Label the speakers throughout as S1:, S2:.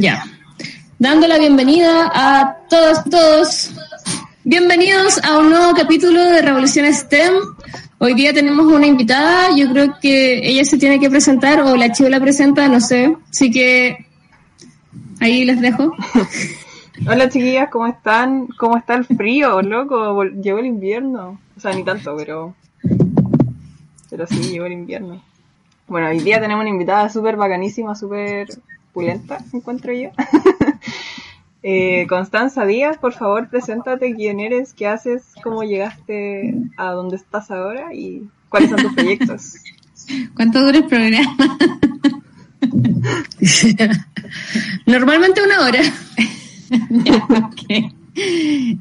S1: Ya. Dando la bienvenida a todos, todos. Bienvenidos a un nuevo capítulo de Revolución STEM. Hoy día tenemos una invitada. Yo creo que ella se tiene que presentar o la chivo la presenta, no sé. Así que ahí les dejo.
S2: Hola chiquillas, ¿cómo están? ¿Cómo está el frío, loco? Llegó el invierno. O sea, ni tanto, pero... Pero sí, llegó el invierno. Bueno, hoy día tenemos una invitada súper bacanísima, súper encuentro yo. eh, Constanza Díaz, por favor, preséntate quién eres, qué haces, cómo llegaste a donde estás ahora y cuáles son tus proyectos.
S1: ¿Cuánto dura el programa? Normalmente una hora.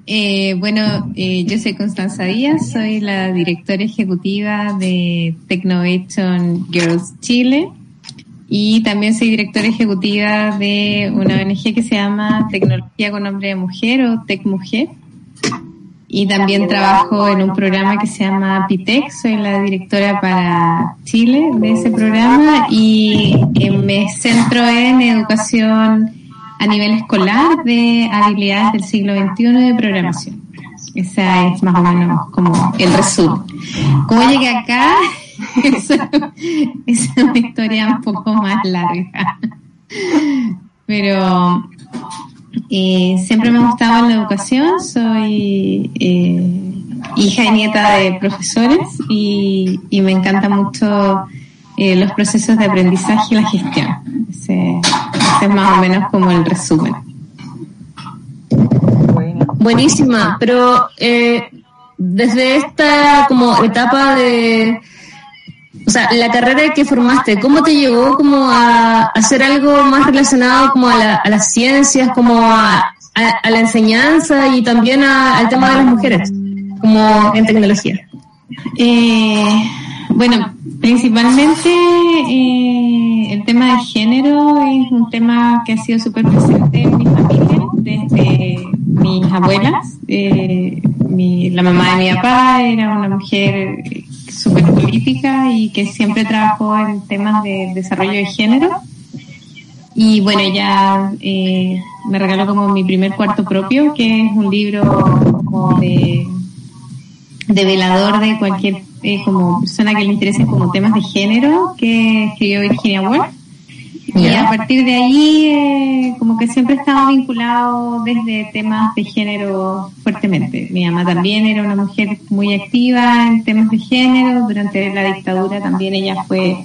S1: eh, bueno, eh, yo soy Constanza Díaz, soy la directora ejecutiva de Technovation Girls Chile y también soy directora ejecutiva de una ONG que se llama Tecnología con Nombre de Mujer o Tech Mujer. Y también trabajo en un programa que se llama PITEC, soy la directora para Chile de ese programa y eh, me centro en educación a nivel escolar de habilidades del siglo XXI de programación. Esa es más o menos como el resumen. ¿Cómo llegué acá? Esa es una historia un poco más larga. Pero eh, siempre me ha gustado la educación, soy eh, hija y nieta de profesores y, me encanta mucho eh, los procesos de aprendizaje y la gestión. Ese, es más o menos como el resumen. Buenísima, pero desde esta como etapa de, o sea, la carrera que formaste, ¿cómo te llevó como a hacer algo más relacionado como a, la, a las ciencias, como a, la enseñanza y también al tema de las mujeres, como en tecnología? Eh, bueno, principalmente eh, el tema de género es un tema que ha sido súper presente en mi familia desde mis abuelas. Eh, mi, la mamá de mi papá era una mujer súper política y que siempre trabajó en temas de desarrollo de género. Y bueno, ella eh, me regaló como mi primer cuarto propio, que es un libro como de, de velador de cualquier eh, como persona que le interese como temas de género que escribió Virginia Woolf. Y a partir de ahí, eh, como que siempre estaba vinculado desde temas de género fuertemente. Mi mamá también era una mujer muy activa en temas de género. Durante la dictadura también ella fue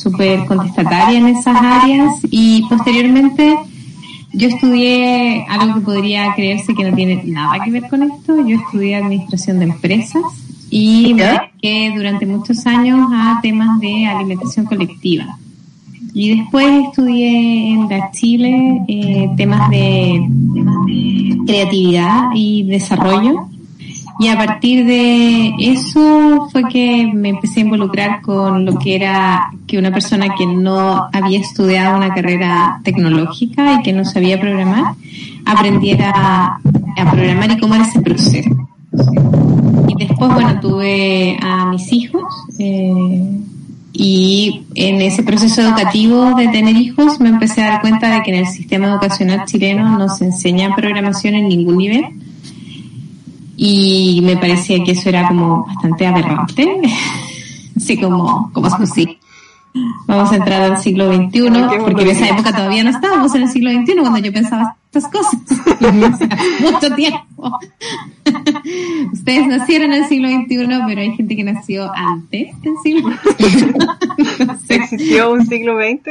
S1: súper contestataria en esas áreas. Y posteriormente yo estudié algo que podría creerse que no tiene nada que ver con esto. Yo estudié administración de empresas y me dediqué durante muchos años a temas de alimentación colectiva. Y después estudié en la Chile eh, temas, de, temas de creatividad y desarrollo. Y a partir de eso fue que me empecé a involucrar con lo que era que una persona que no había estudiado una carrera tecnológica y que no sabía programar, aprendiera a programar y cómo era ese proceso. Y después, bueno, tuve a mis hijos eh, y en ese proceso educativo de tener hijos me empecé a dar cuenta de que en el sistema educacional chileno no se enseña programación en ningún nivel y me parecía que eso era como bastante aberrante, así como, como así. Vamos a entrar al siglo XXI, porque en esa época todavía no estábamos en el siglo XXI cuando yo pensaba estas cosas. Mucho tiempo. Ustedes nacieron en el siglo XXI, pero hay gente que nació antes del siglo XXI.
S2: ¿Existió un siglo XX?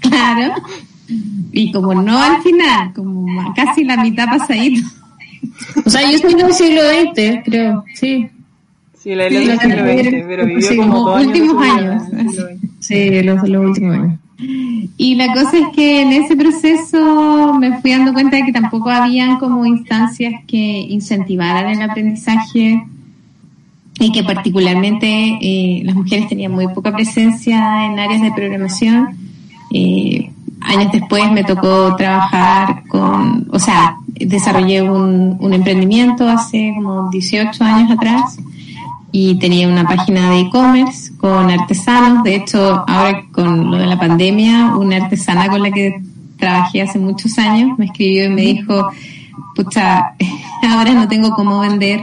S1: claro. Y como no al final, como casi la mitad pasadito. O sea, yo estoy en el siglo XX, creo, sí.
S2: Sí, la del sí, siglo XX, pero vivió
S1: sí,
S2: como,
S1: como últimos años. Sí, los, los últimos años. Y la cosa es que en ese proceso me fui dando cuenta de que tampoco habían como instancias que incentivaran el aprendizaje y que particularmente eh, las mujeres tenían muy poca presencia en áreas de programación. Eh, años después me tocó trabajar con, o sea, desarrollé un, un emprendimiento hace como 18 años atrás y tenía una página de e-commerce con artesanos. De hecho, ahora con lo de la pandemia, una artesana con la que trabajé hace muchos años me escribió y me dijo, pucha, ahora no tengo cómo vender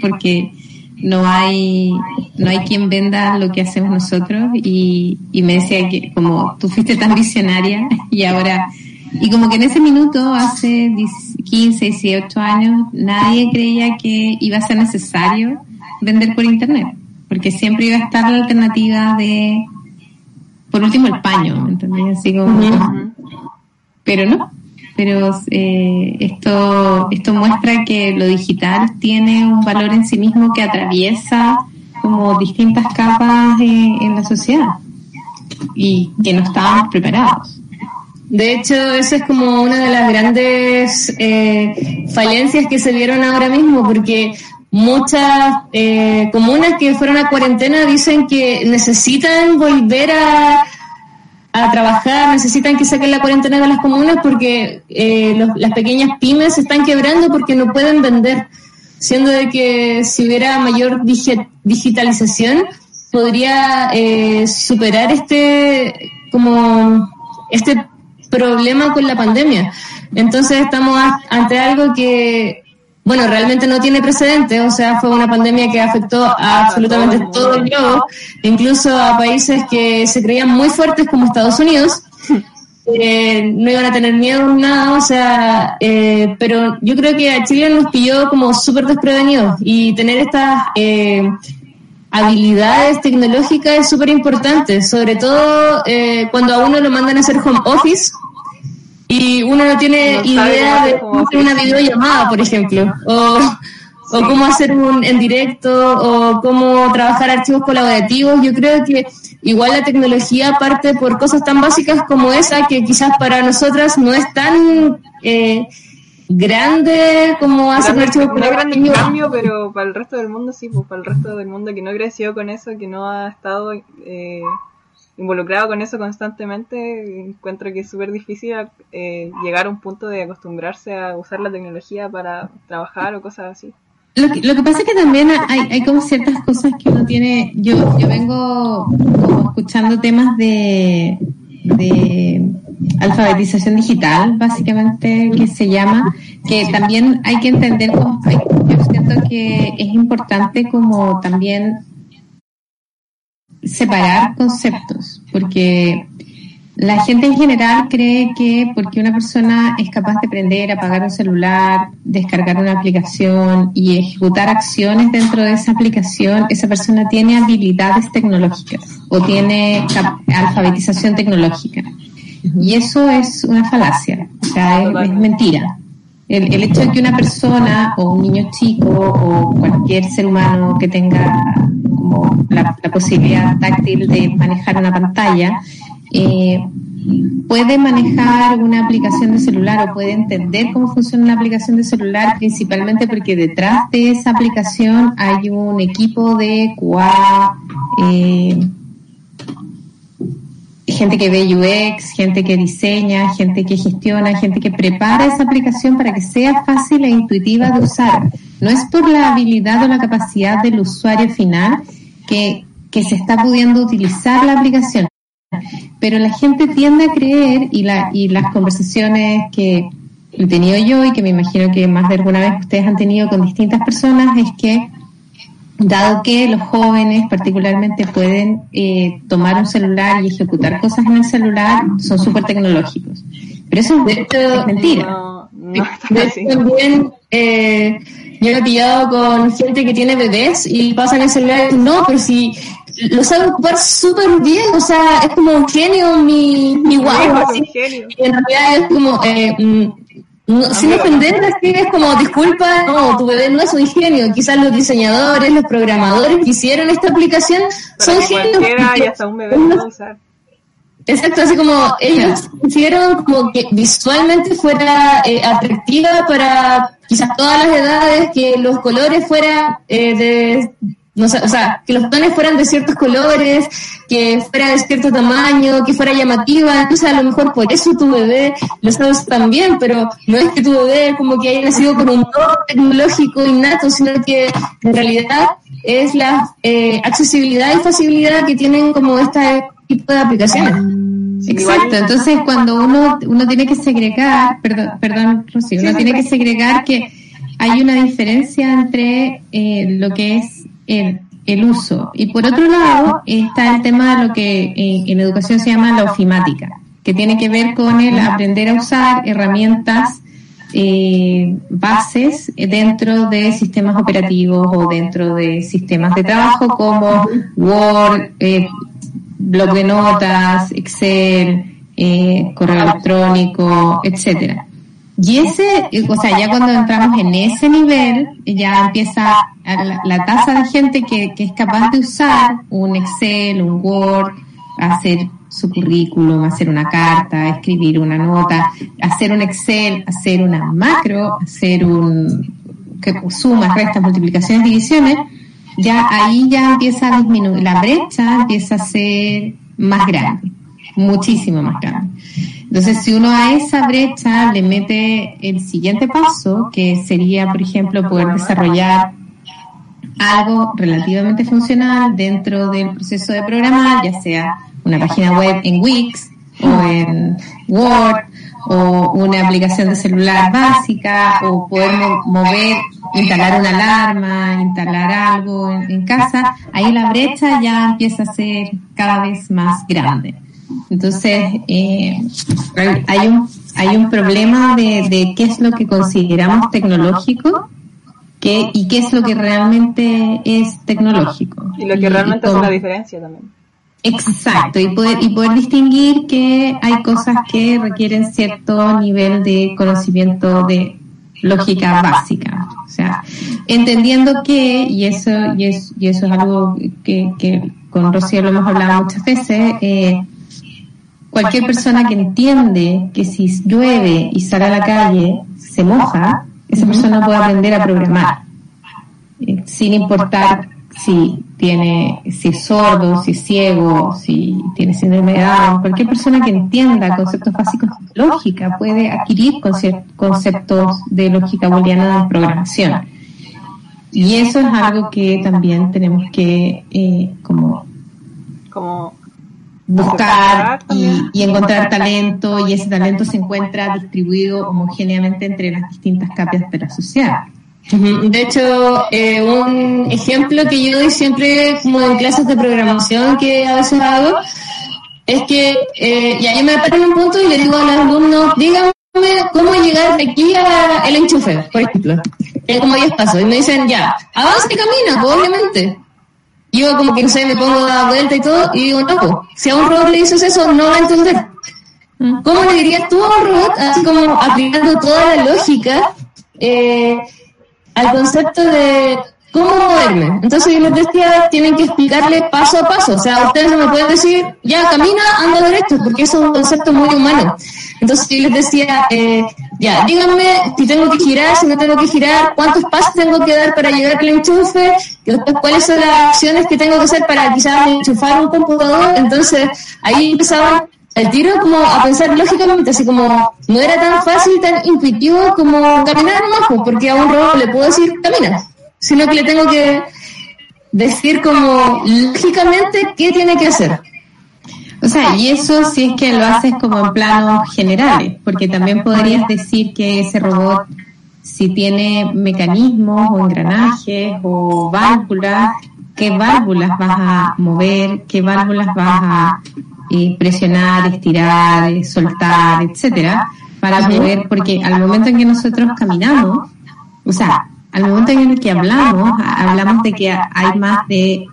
S1: porque no hay no hay quien venda lo que hacemos nosotros y, y me decía que como tú fuiste tan visionaria y ahora y como que en ese minuto hace 15, 18 años nadie creía que iba a ser necesario vender por internet, porque siempre iba a estar la alternativa de, por último, el paño, ¿me entendés? Así como, pero no, pero eh, esto, esto muestra que lo digital tiene un valor en sí mismo que atraviesa como distintas capas en la sociedad y que no estábamos preparados.
S3: De hecho, eso es como una de las grandes eh, falencias que se vieron ahora mismo, porque muchas eh, comunas que fueron a cuarentena dicen que necesitan volver a, a trabajar, necesitan que saquen la cuarentena de las comunas porque eh, las pequeñas pymes se están quebrando porque no pueden vender, siendo de que si hubiera mayor digitalización podría eh, superar este como este problema con la pandemia. Entonces estamos ante algo que bueno, realmente no tiene precedentes, o sea, fue una pandemia que afectó a absolutamente todo el globo, incluso a países que se creían muy fuertes como Estados Unidos, eh, no iban a tener miedo nada, o sea, eh, pero yo creo que a Chile nos pilló como súper desprevenidos y tener estas eh, habilidades tecnológicas es súper importante, sobre todo cuando a uno lo mandan a hacer home office y uno no tiene idea de cómo hacer una videollamada, por ejemplo, o, o cómo hacer un en directo, o cómo trabajar archivos colaborativos. Yo creo que igual la tecnología parte por cosas tan básicas como esa, que quizás para nosotras no es tan eh, grande como hacer un archivo
S2: colaborativo. No cambio, pero para el resto del mundo sí, pues para el resto del mundo que no creció con eso, que no ha estado... Eh, involucrado con eso constantemente, encuentro que es súper difícil eh, llegar a un punto de acostumbrarse a usar la tecnología para trabajar o cosas así.
S1: Lo que, lo que pasa es que también hay, hay como ciertas cosas que uno tiene, yo, yo vengo como escuchando temas de, de alfabetización digital, básicamente, que se llama, que también hay que entender, como, yo siento que es importante como también separar conceptos, porque la gente en general cree que porque una persona es capaz de aprender, apagar un celular, descargar una aplicación y ejecutar acciones dentro de esa aplicación, esa persona tiene habilidades tecnológicas o tiene alfabetización tecnológica. Y eso es una falacia, o sea, es, mentira. El, el, hecho de que una persona o un niño chico o cualquier ser humano que tenga la, posibilidad táctil de manejar una pantalla, eh, puede manejar una aplicación de celular o puede entender cómo funciona una aplicación de celular, principalmente porque detrás de esa aplicación hay un equipo de QA, eh, gente que ve UX, gente que diseña, gente que gestiona, gente que prepara esa aplicación para que sea fácil e intuitiva de usar. No es por la habilidad o la capacidad del usuario final, que, se está pudiendo utilizar la aplicación. Pero la gente tiende a creer y, la, y las conversaciones que he tenido yo y que me imagino que más de alguna vez ustedes han tenido con distintas personas es que dado que los jóvenes particularmente pueden eh, tomar un celular y ejecutar cosas en el celular, son súper tecnológicos. Pero eso es mentira.
S3: también eh, yo he pillado con gente que tiene bebés y pasan el celular y no, pero si lo sabe ocupar súper bien, o sea, es como un genio mi, mi guapo. en realidad es como, eh, mm, sin ofender, así es como, disculpa, no, tu bebé no es un genio. Quizás los diseñadores, los programadores que hicieron esta aplicación son genios.
S2: Y hasta un bebé lo usar.
S3: Exacto, así como ellos hicieron como que visualmente fuera eh, atractiva para quizás todas las edades, que los colores fueran eh, de, no sé, o sea, que los tonos fueran de ciertos colores, que fuera de cierto tamaño, que fuera llamativa, entonces a lo mejor por eso tu bebé lo sabes también, pero no es que tu bebé como que haya nacido con un don tecnológico innato, sino que en realidad es la eh, accesibilidad y facilidad que tienen como este tipo de aplicaciones.
S1: Exacto, entonces cuando uno, uno tiene que segregar, perdón, perdón Rocío, uno tiene que segregar que hay una diferencia entre eh, lo que es el, el, uso. Y por otro lado está el tema de lo que en, educación se llama la ofimática, que tiene que ver con el aprender a usar herramientas eh, bases dentro de sistemas operativos o dentro de sistemas de trabajo como Word, eh, blog de notas, Excel, eh, correo electrónico, etcétera. Y ese, o sea, ya cuando entramos en ese nivel, ya empieza la, tasa de gente que, que, es capaz de usar un Excel, un Word, hacer su currículum, hacer una carta, escribir una nota, hacer un Excel, hacer una macro, hacer un que sumas, restas, multiplicaciones, divisiones, ya ahí ya empieza a disminuir, la brecha empieza a ser más grande, muchísimo más grande. Entonces, si uno a esa brecha le mete el siguiente paso, que sería, por ejemplo, poder desarrollar algo relativamente funcional dentro del proceso de programar, ya sea una página web en Wix o en Word o una aplicación de celular básica o poder mover, instalar una alarma, instalar algo en, casa, ahí la brecha ya empieza a ser cada vez más grande. Entonces, eh, hay, un, hay un problema de, de qué es lo que consideramos tecnológico qué, y qué es lo que realmente es tecnológico.
S2: Y lo que realmente hace la diferencia también.
S1: Exacto, y poder, y poder distinguir que hay cosas que requieren cierto nivel de conocimiento de lógica básica. O sea, entendiendo que, y eso, y, es, y eso es algo que, que con Rocío lo hemos hablado muchas veces, eh, cualquier persona que entiende que si llueve y sale a la calle se moja, esa persona puede aprender a programar, eh, sin importar si tiene, si es sordo, si es ciego, si tiene síndrome de Down, cualquier persona que entienda conceptos básicos de lógica puede adquirir conceptos de lógica booleana de programación. Y eso es algo que también tenemos que eh, como,
S2: como
S1: buscar y, y, encontrar talento y ese talento se encuentra distribuido homogéneamente entre las distintas capas de la sociedad.
S3: De hecho, eh, un ejemplo que yo doy siempre como en clases de programación que a veces hago, es que eh, ya yo me paro en un punto y le digo a los alumnos, díganme cómo llegar de aquí al enchufe, por ejemplo. Es como 10 pasos. Y me dicen, ya, avanza y camina, pues, obviamente. Yo como que no sé, me pongo a dar vuelta y todo, y digo, no, pues, si a un robot le dices eso, no va a entender. ¿Cómo le dirías tú a un robot, así como aplicando toda la lógica, eh, al concepto de cómo moverme. Entonces yo les decía, tienen que explicarle paso a paso. O sea, ustedes no me pueden decir, ya camina, anda derecho, porque eso es un concepto muy humano. Entonces yo les decía, eh, ya, díganme si tengo que girar, si no tengo que girar, cuántos pasos tengo que dar para llegar al enchufe, y después cuáles son las acciones que tengo que hacer para quizás enchufar un computador. Entonces ahí empezaban el tiro como a pensar lógicamente, así como no era tan fácil, tan intuitivo como caminar nomás, pues, porque a un robot le puedo decir camina, sino que le tengo que decir como lógicamente qué tiene que hacer.
S1: O sea, y eso si es que lo haces como en planos generales, porque también podrías decir que ese robot, si tiene mecanismos o engranajes o válvulas, qué válvulas vas a mover, qué válvulas vas a presionar, estirar, soltar, etcétera, para poder, porque al momento en que nosotros caminamos, o sea, al momento en el que hablamos, hablamos de que hay más de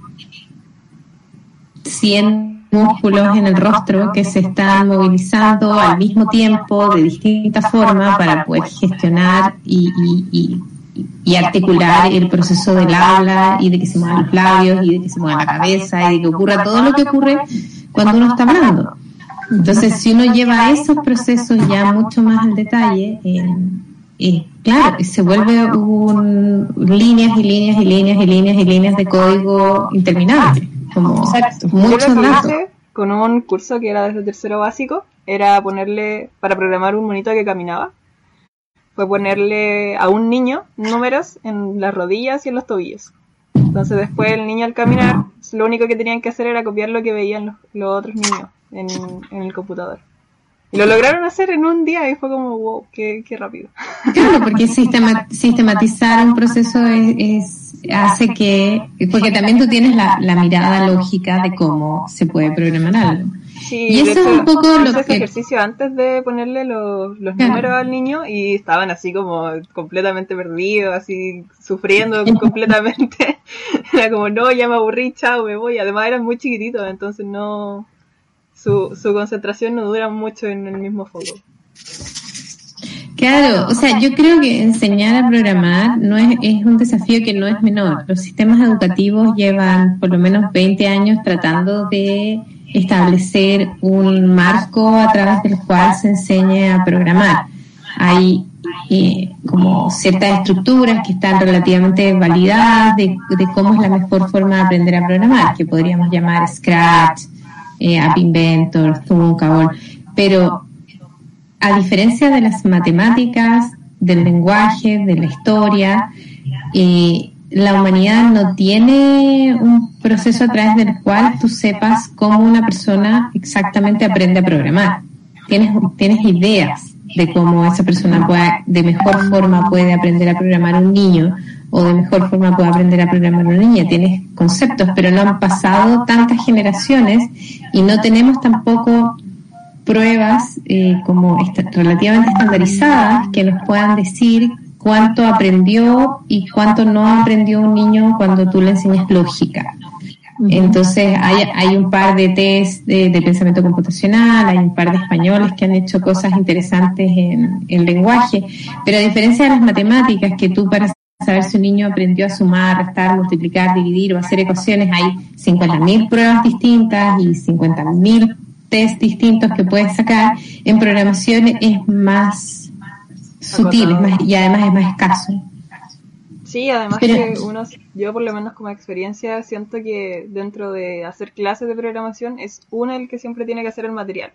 S1: 100 músculos en el rostro que se están movilizando al mismo tiempo de distintas formas para poder gestionar y, articular el proceso del habla y de que se muevan los labios y de que se mueva la cabeza y de que ocurra todo lo que ocurre cuando uno está hablando. Entonces, si uno lleva esos procesos ya mucho más al detalle, eh, claro, se vuelve un, líneas y líneas y líneas y líneas y líneas de código interminable. Como
S2: Exacto. Muchos datos. Con un curso que era desde tercero básico, era ponerle, para programar un monito que caminaba, fue ponerle a un niño números en las rodillas y en los tobillos. Entonces después el niño al caminar, lo único que tenían que hacer era copiar lo que veían los, otros niños en, el computador. Y lo lograron hacer en un día y fue como, wow, qué, rápido.
S1: Claro, porque sistematizar un proceso es, hace que, porque también tú tienes la, la mirada lógica de cómo se puede programar algo.
S2: Sí, y eso es un poco lo que... ejercicio antes de ponerle los, los números al niño y estaban así como completamente perdidos, así sufriendo completamente. Era como, no, ya me aburrí, chao, me voy. Además eran muy chiquititos, entonces no... Su, su concentración no dura mucho en el mismo foco.
S1: Claro, o sea, yo creo que enseñar a programar no es, es un desafío que no es menor. Los sistemas educativos llevan por lo menos 20 años tratando de establecer un marco a través del cual se enseñe a programar. Hay eh, como ciertas estructuras que están relativamente validadas de, cómo es la mejor forma de aprender a programar, que podríamos llamar Scratch, eh, App Inventor, Zoom, pero a diferencia de las matemáticas, del lenguaje, de la historia, la humanidad no tiene un proceso a través del cual tú sepas cómo una persona exactamente aprende a programar. Tienes, ideas de cómo esa persona de mejor forma puede aprender a programar un niño o de mejor forma puede aprender a programar una niña. Tienes conceptos, pero no han pasado tantas generaciones y no tenemos tampoco pruebas eh, como relativamente estandarizadas que nos puedan decir cuánto aprendió y cuánto no aprendió un niño cuando tú le enseñas lógica. Entonces hay, hay un par de test de, pensamiento computacional, hay un par de españoles que han hecho cosas interesantes en, el lenguaje, pero a diferencia de las matemáticas, que tú para saber si un niño aprendió a sumar, restar, multiplicar, dividir o hacer ecuaciones, hay 50.000 pruebas distintas y 50.000 test distintos que puedes sacar. En programación es más sutil y además es más escaso.
S2: Sí, además que uno, yo por lo menos como experiencia siento que dentro de hacer clases de programación es uno el que siempre tiene que hacer el material.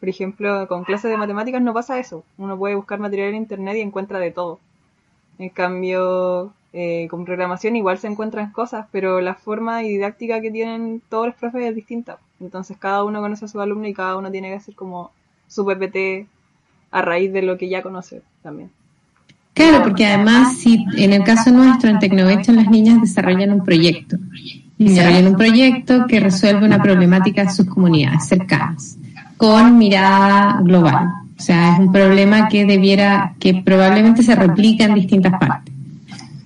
S2: Por ejemplo, con clases de matemáticas no pasa eso. Uno puede buscar material en internet y encuentra de todo. En cambio, eh, con programación igual se encuentran cosas, pero la forma y didáctica que tienen todos los profes es distinta. Entonces cada uno conoce a su alumno y cada uno tiene que hacer como su PPT a raíz de lo que ya conoce también.
S1: Claro, porque además, si en el caso nuestro, en Tecnovation, las niñas desarrollan un proyecto. Desarrollan un proyecto que resuelve una problemática de sus comunidades cercanas, con mirada global. O sea, es un problema que debiera, que probablemente se replica en distintas partes.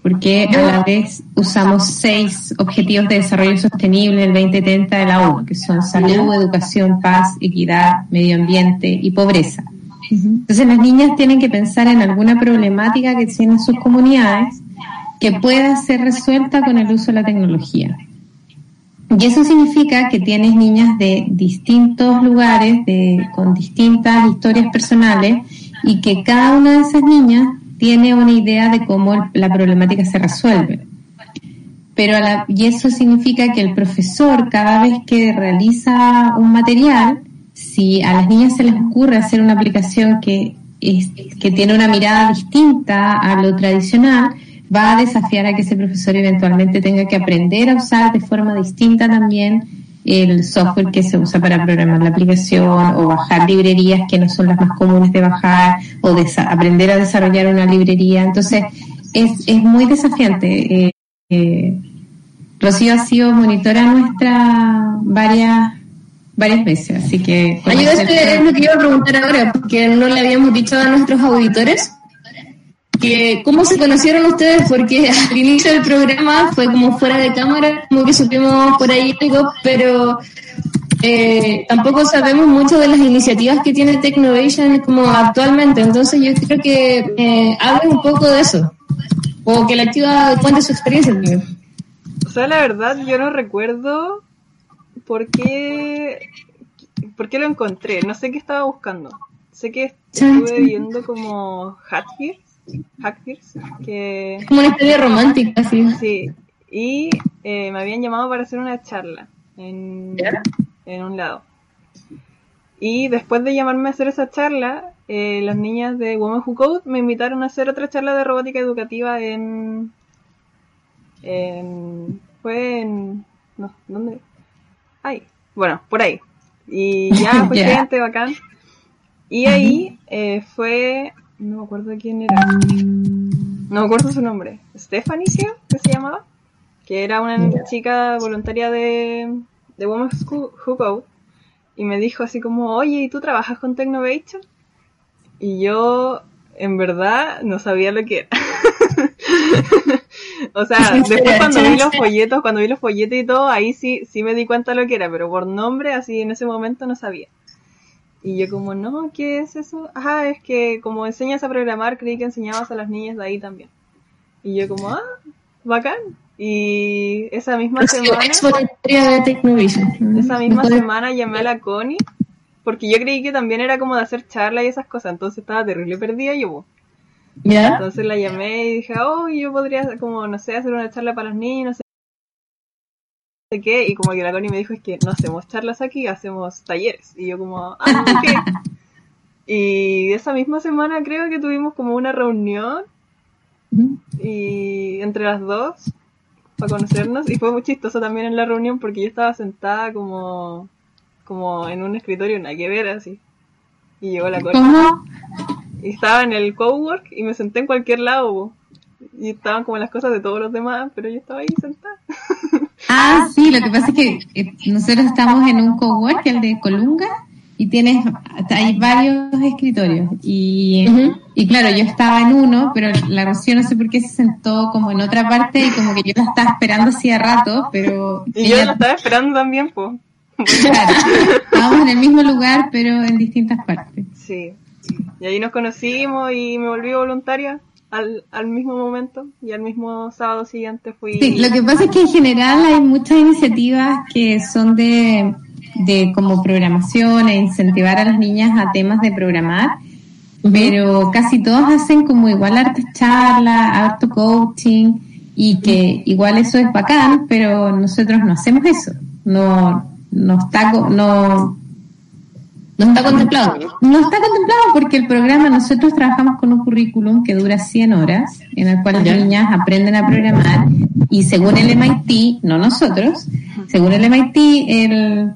S1: Porque a la vez usamos seis objetivos de desarrollo sostenible el 2030 de la ONU, que son salud, educación, paz, equidad, medio ambiente y pobreza. Entonces las niñas tienen que pensar en alguna problemática que tienen sus comunidades que pueda ser resuelta con el uso de la tecnología. Y eso significa que tienes niñas de distintos lugares, de, con distintas historias personales, y que cada una de esas niñas tiene una idea de cómo la problemática se resuelve. Pero y eso significa que el profesor, cada vez que realiza un material, si a las niñas se les ocurre hacer una aplicación que, es, que tiene una mirada distinta a lo tradicional, va a desafiar a que ese profesor eventualmente tenga que aprender a usar de forma distinta también el software que se usa para programar la aplicación o bajar librerías que no son las más comunes de bajar o aprender a desarrollar una librería. Entonces, es, es muy desafiante. Eh, eh, Rocío ha sido monitora nuestra varias varias veces, así que...
S3: Ayúdate, es lo que iba a preguntar ahora, porque no le habíamos dicho a nuestros auditores que cómo se conocieron ustedes, porque al inicio del programa fue como fuera de cámara, como que supimos por ahí algo, pero eh, tampoco sabemos mucho de las iniciativas que tiene Technovation como actualmente, entonces yo creo que eh, hablen un poco de eso, o que la activa cuente su experiencia
S2: O sea, la verdad, yo no recuerdo porque ¿por qué lo encontré? No sé qué estaba buscando. Sé que estuve viendo como Hatfields, Hatfields que...
S3: Es como una historia romántica, sí.
S2: Sí, y eh, me habían llamado para hacer una charla en, en un lado. Y después de llamarme a hacer esa charla, eh, las niñas de Women Who Code me invitaron a hacer otra charla de robótica educativa en... en fue en... No, ¿dónde? Ay, bueno, por ahí. Y ya fue
S3: Ya.
S2: gente bacán. Y ahí eh, fue... No me acuerdo quién era. No me acuerdo su nombre. Stephanie, creo que se llamaba. Que era una chica voluntaria de, de Women Who Who Code. Y me dijo así como, oye, ¿y tú trabajas con Technovation? Y yo, en verdad, no sabía lo que era. o sea, después cuando vi los folletos, cuando vi los folletos y todo, ahí sí, sí me di cuenta lo que era, pero por nombre, así en ese momento no sabía. Y yo como, no, ¿qué es eso? Ajá, es que como enseñas a programar, creí que enseñabas a las niñas de ahí también. Y yo como, ah, bacán. Y esa misma semana...
S3: De.
S2: Esa misma semana llamé a la Connie porque yo creí que también era como de hacer charla y esas cosas, entonces estaba terrible perdida yo. po.
S3: ¿Ya?
S2: Entonces la llamé y dije, oh, yo podría como, no sé, hacer una charla para los niños, sé qué, y como que la Connie me dijo, es que no hacemos charlas aquí, hacemos talleres. Y yo como, ah, ok. Y esa misma semana creo que tuvimos como una reunión y entre las dos para conocernos y fue muy chistoso también en la reunión porque yo estaba sentada como como en un escritorio nada que ver así. Y llegó la cosa y estaba en el cowork y me senté en cualquier lado y estaban como las cosas de todos los demás pero yo estaba ahí sentada
S1: Ah, sí, lo que pasa es que eh, nosotros estamos en un cowork, el de Colunga, y tienes, hay varios escritorios. Y, y claro, yo estaba en uno, pero la Rocío no sé por qué se sentó como en otra parte y como que yo la estaba esperando hacía rato, pero
S2: y yo
S1: ella-
S2: la estaba esperando también pues
S1: claro, estábamos en el mismo lugar, pero en distintas partes.
S2: sí. Y ahí nos conocimos y me volví voluntaria al, al mismo momento y al mismo sábado siguiente fui
S1: Sí, lo que pasa es que en general hay muchas iniciativas que son de, de como programación e incentivar a las niñas a temas de programar, pero casi todos hacen como igual hartas charlas, harto coaching y que igual eso es bacán, pero nosotros no hacemos eso. No, no está, co- no,
S3: No está contemplado.
S1: no está contemplado porque el programa, nosotros trabajamos con un currículum que dura 100 horas, en el cual las niñas aprenden a programar y según el MIT, no nosotros, según el MIT, el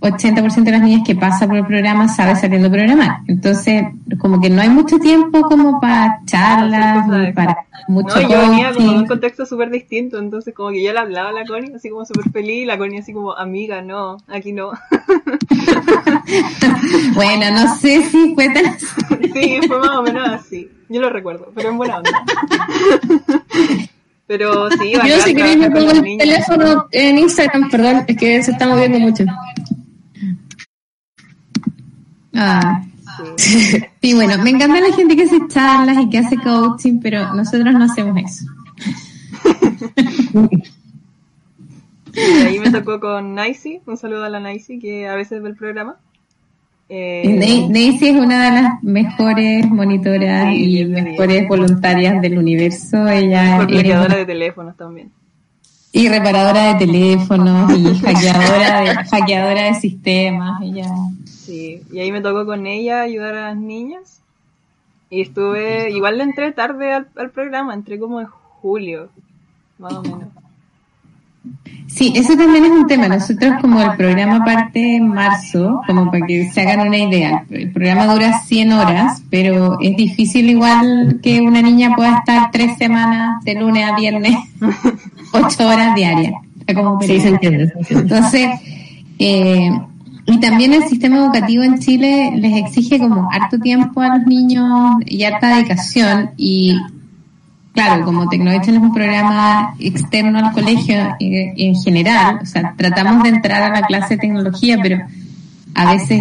S1: 80% de las niñas que pasa por el programa sabe sabiendo programar. Entonces, como que no hay mucho tiempo como para charlas, ni para mucho
S2: No, yo venía como un contexto súper distinto, entonces como que yo le hablaba a la Connie así como súper feliz y la Connie así como, amiga, no, aquí no.
S1: Bueno, no sé si fue tan
S2: sí, fue más o menos así, yo lo recuerdo, pero en buena onda. pero sí,
S3: Yo si queréis me pongo el
S2: niños.
S3: teléfono en Instagram, perdón, es que se está moviendo mucho.
S1: Ah,
S2: Sí.
S1: Sí, bueno, me encanta la gente que hace charlas y que hace coaching, pero nosotros no hacemos eso.
S2: Ahí me tocó con Nicey, un saludo a la Nicey que a veces ve el programa. Eh,
S1: Nancy es una de las mejores monitoras
S2: Sí,
S1: y mejores voluntarias del universo. Ella es
S2: bloqueadora de teléfonos también.
S1: y reparadora de teléfonos y hackeadora de, hackeadora de sistemas. Ella
S2: Sí, y ahí me tocó con ella ayudar a las niñas. Y estuve, igual le entré tarde al, al programa, entré como en julio, más o menos.
S1: Sí, eso también es un tema. Nosotros como el programa parte en marzo, como para que se hagan una idea, el programa dura 100 horas, pero es difícil igual que una niña pueda estar tres semanas de lunes a viernes, ocho horas diarias. Como
S3: Sí, se entiende.
S1: Entonces, eh, y también el sistema educativo en Chile les exige como harto tiempo a los niños y harta dedicación y claro, como Tecnovation es un programa externo al colegio eh, en general, o sea, tratamos de entrar a la clase de tecnología, pero a veces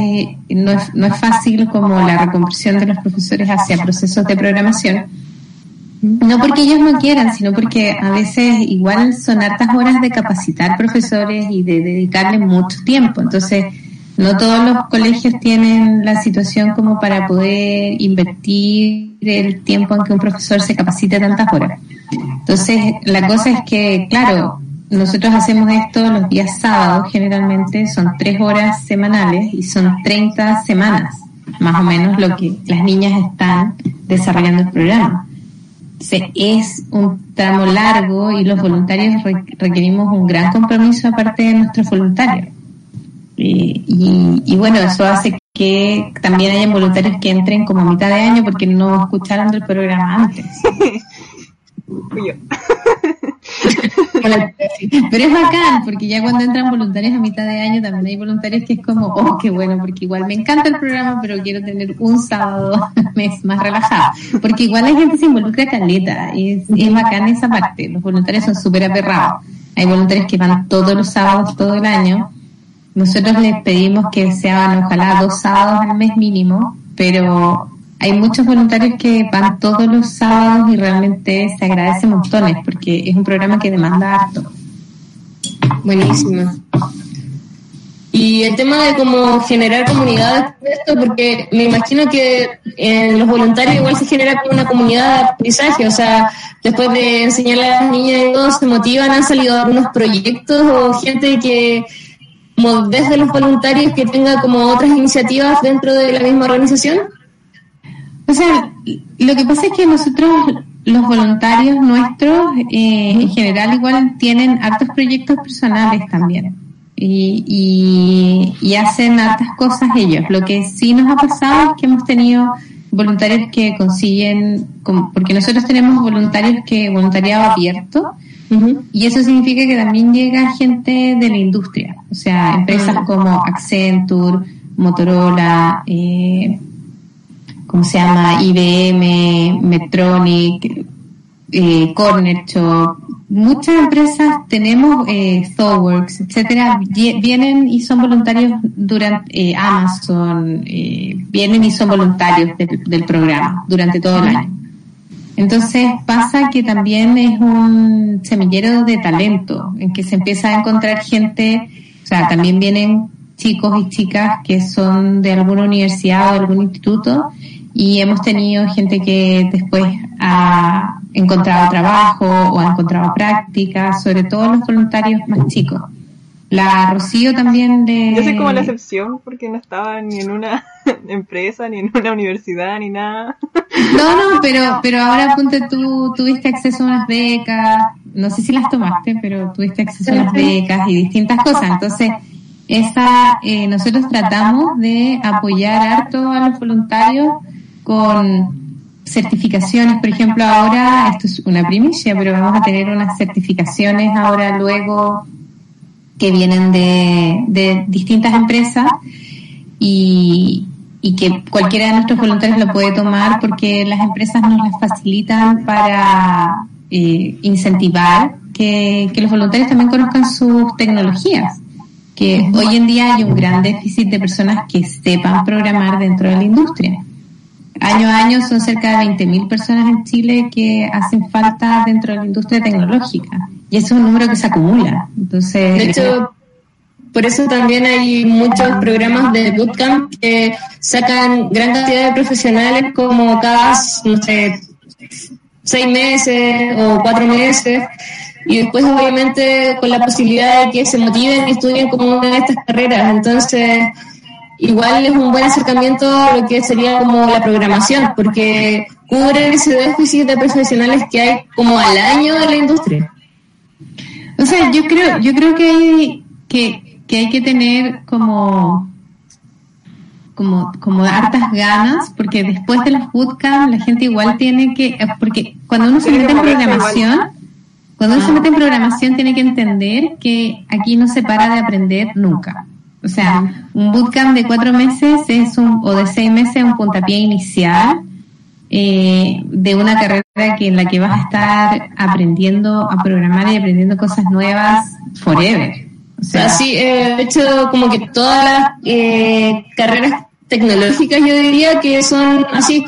S1: no es, no es fácil como la reconversión de los profesores hacia procesos de programación. No porque ellos no quieran, sino porque a veces igual son hartas horas de capacitar profesores y de dedicarle mucho tiempo. Entonces, no todos los colegios tienen la situación como para poder invertir el tiempo en que un profesor se capacite tantas horas. Entonces, la cosa es que, claro, nosotros hacemos esto los días sábados generalmente, son tres horas semanales y son 30 semanas, más o menos lo que las niñas están desarrollando el programa. es un tramo largo y los voluntarios requerimos un gran compromiso aparte de nuestros voluntarios. Y, y, bueno, eso hace que también hayan voluntarios que entren como a mitad de año porque no escucharon del programa antes. Pero es bacán, porque ya cuando entran voluntarios a mitad de año también hay voluntarios que es como, oh, qué bueno, porque igual me encanta el programa, pero quiero tener un sábado mes más relajado. Porque igual hay gente se involucra caleta, y es, es bacán esa parte. Los voluntarios son súper aperrados. Hay voluntarios que van todos los sábados, todo el año. Nosotros les pedimos que sean ojalá dos sábados al mes mínimo, pero hay muchos voluntarios que van todos los sábados y realmente se agradece montones porque es un programa que demanda harto.
S3: Buenísimo. Y el tema de cómo generar comunidades esto, porque me imagino que en los voluntarios igual se genera como una comunidad de aprendizaje, o sea, después de enseñarle a las niñas y todos se motivan, han salido algunos proyectos o gente que, como desde los voluntarios, que tenga como otras iniciativas dentro de la misma organización.
S1: O sea, lo que pasa es que nosotros, los voluntarios nuestros, eh, en general igual tienen hartos proyectos personales también. Y, y, hacen hartas cosas ellos. Lo que sí nos ha pasado es que hemos tenido voluntarios que consiguen, porque nosotros tenemos voluntarios que voluntariado abierto, y eso significa que también llega gente de la industria, o sea, empresas como Accenture, Motorola, eh, ¿cómo se llama? IBM, Medtronic, eh, Corner Shop, muchas empresas tenemos eh, ThoughtWorks, etcétera, vienen y son voluntarios durante eh, Amazon, eh, vienen y son voluntarios del, programa durante todo el año. Entonces pasa que también es un semillero de talento, en que se empieza a encontrar gente, o sea, también vienen chicos y chicas que son de alguna universidad o algún instituto y hemos tenido gente que después ha encontrado trabajo o ha encontrado práctica, sobre todo los voluntarios más chicos. La Rocío también de...
S2: Yo soy como la excepción porque no estaba ni en una empresa, ni en una universidad, ni nada.
S1: No, no, pero, pero ahora apunte tú, tuviste acceso a unas becas, no sé si las tomaste, pero tuviste acceso a las becas y distintas cosas. Entonces, esa, eh, nosotros tratamos de apoyar harto a los voluntarios con certificaciones, por ejemplo, ahora, esto es una primicia, pero vamos a tener unas certificaciones ahora luego que vienen de, de distintas empresas y, y que cualquiera de nuestros voluntarios lo puede tomar porque las empresas nos las facilitan para eh, incentivar que, que, los voluntarios también conozcan sus tecnologías. Que hoy en día hay un gran déficit de personas que sepan programar dentro de la industria año a año son cerca de 20.000 personas en Chile que hacen falta dentro de la industria tecnológica. Y eso es un número que se acumula. Entonces,
S3: de hecho, por eso también hay muchos programas de bootcamp que sacan gran cantidad de profesionales como cada, no sé, seis meses o cuatro meses. Y después, obviamente, con la posibilidad de que se motiven y estudien como una de estas carreras. Entonces, igual es un buen acercamiento a lo que sería como la programación, porque cubre ese déficit de profesionales que hay como al año de la industria.
S1: O sea, yo creo, yo creo que hay que, que hay que tener como como, como hartas ganas, porque después de las bootcamps la gente igual tiene que, porque cuando uno se mete en programación, cuando uno se mete en programación tiene que entender que aquí no se para de aprender nunca. O sea, un bootcamp de cuatro meses es un, o de seis meses un puntapié inicial eh, de una carrera que en la que vas a estar aprendiendo a programar y aprendiendo cosas nuevas forever.
S3: O sea, sí, eh, hecho, como que todas las eh, carreras tecnológicas yo diría que son así,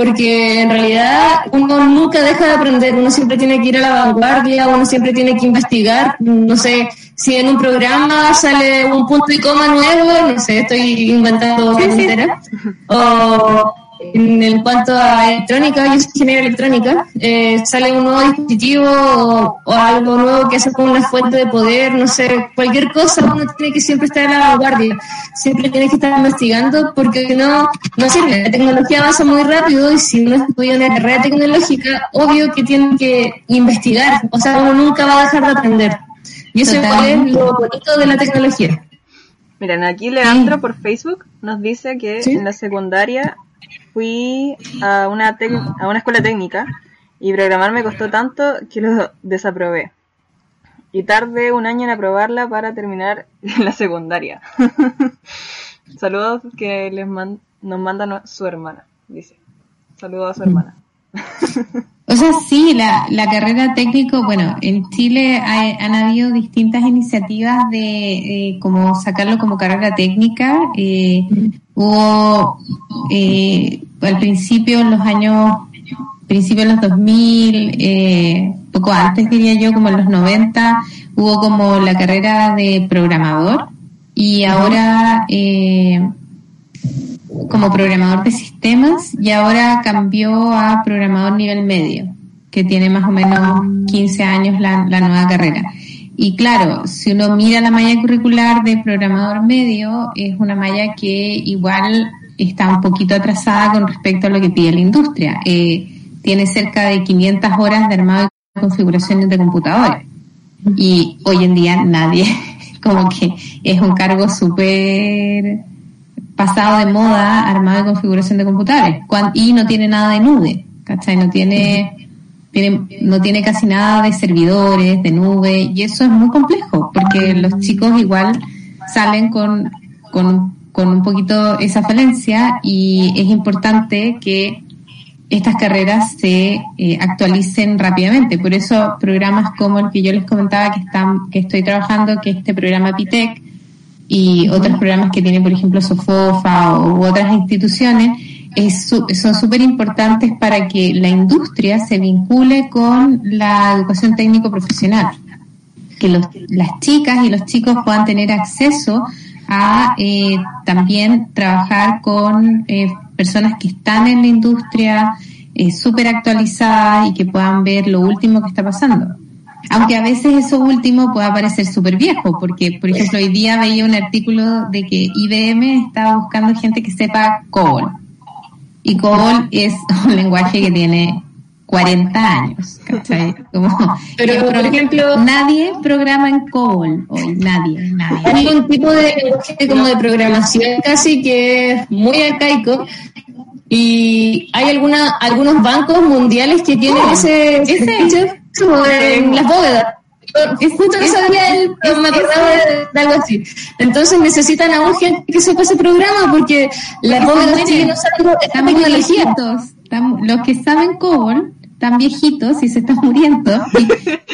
S3: porque en realidad uno nunca deja de aprender, uno siempre tiene que ir a la vanguardia, uno siempre tiene que investigar, no sé, si en un programa sale un punto y coma nuevo, no sé, estoy inventando sí, entera, o en, cuanto a electrónica, yo soy ingeniera electrónica, eh, sale un nuevo dispositivo o, algo nuevo que hace como una fuente de poder, no sé, cualquier cosa, uno tiene que siempre estar a la vanguardia, siempre tiene que estar investigando porque no, no sirve. La tecnología avanza muy rápido y si uno estudia una carrera tecnológica, obvio que tiene que investigar, o sea, uno nunca va a dejar de aprender. Y eso es lo bonito de la tecnología.
S2: Miren, aquí Leandro por Facebook nos dice que en la secundaria fui a una, a una escuela técnica y programar me costó tanto que lo desaprobé. Y tardé un año en aprobarla para terminar la secundaria. Saludos que les nos manda su hermana, dice. Saludos a su hermana.
S1: O sea, sí, la, la carrera técnico, bueno, en Chile han habido distintas iniciativas de eh, como sacarlo como carrera técnica. Eh, hubo eh, al principio, en los años, principio de los 2000, eh, poco antes diría yo, como en los 90, hubo como la carrera de programador y ahora eh, como programador de sistemas y ahora cambió a programador nivel medio, que tiene más o menos 15 años la, la nueva carrera. Y claro, si uno mira la malla curricular de programador medio, es una malla que igual está un poquito atrasada con respecto a lo que pide la industria. Eh, tiene cerca de 500 horas de armado y configuraciones de computadores. Y hoy en día nadie, como que es un cargo súper pasado de moda, armado de configuración de computadores. Y no tiene nada de nube, ¿cachai? No tiene, no tiene casi nada de servidores, de nube, y eso es muy complejo, porque los chicos igual salen con, con un poquito esa falencia y es importante que estas carreras se eh, actualicen rápidamente. Por eso programas como el que yo les comentaba que están, que estoy trabajando, que es este programa PITEC y otros programas que tiene, por ejemplo, Sofofa u otras instituciones, es, son súper importantes para que la industria se vincule con la educación técnico profesional. Que los, las chicas y los chicos puedan tener acceso a eh, también trabajar con eh, personas que están en la industria eh, súper actualizadas y que puedan ver lo último que está pasando. Aunque a veces eso último pueda parecer súper viejo, porque, por ejemplo, hoy día veía un artículo de que IBM estaba buscando gente que sepa COBOL. Y COBOL es un lenguaje que tiene 40 años, ¿cachai?
S3: Pero, por ejemplo,
S1: nadie programa en COBOL hoy, nadie, nadie.
S3: Hay un tipo de como de programación casi que es muy arcaico y hay alguna, algunos bancos mundiales que tienen oh, ese, ese en las bóvedas. Es justo que sabía él, me acordaba de, algo así. Entonces necesitan a un gente que sepa ese programa porque las bóvedas siguen usando esta tecnología.
S1: Los que saben COBOL tan viejitos y se están muriendo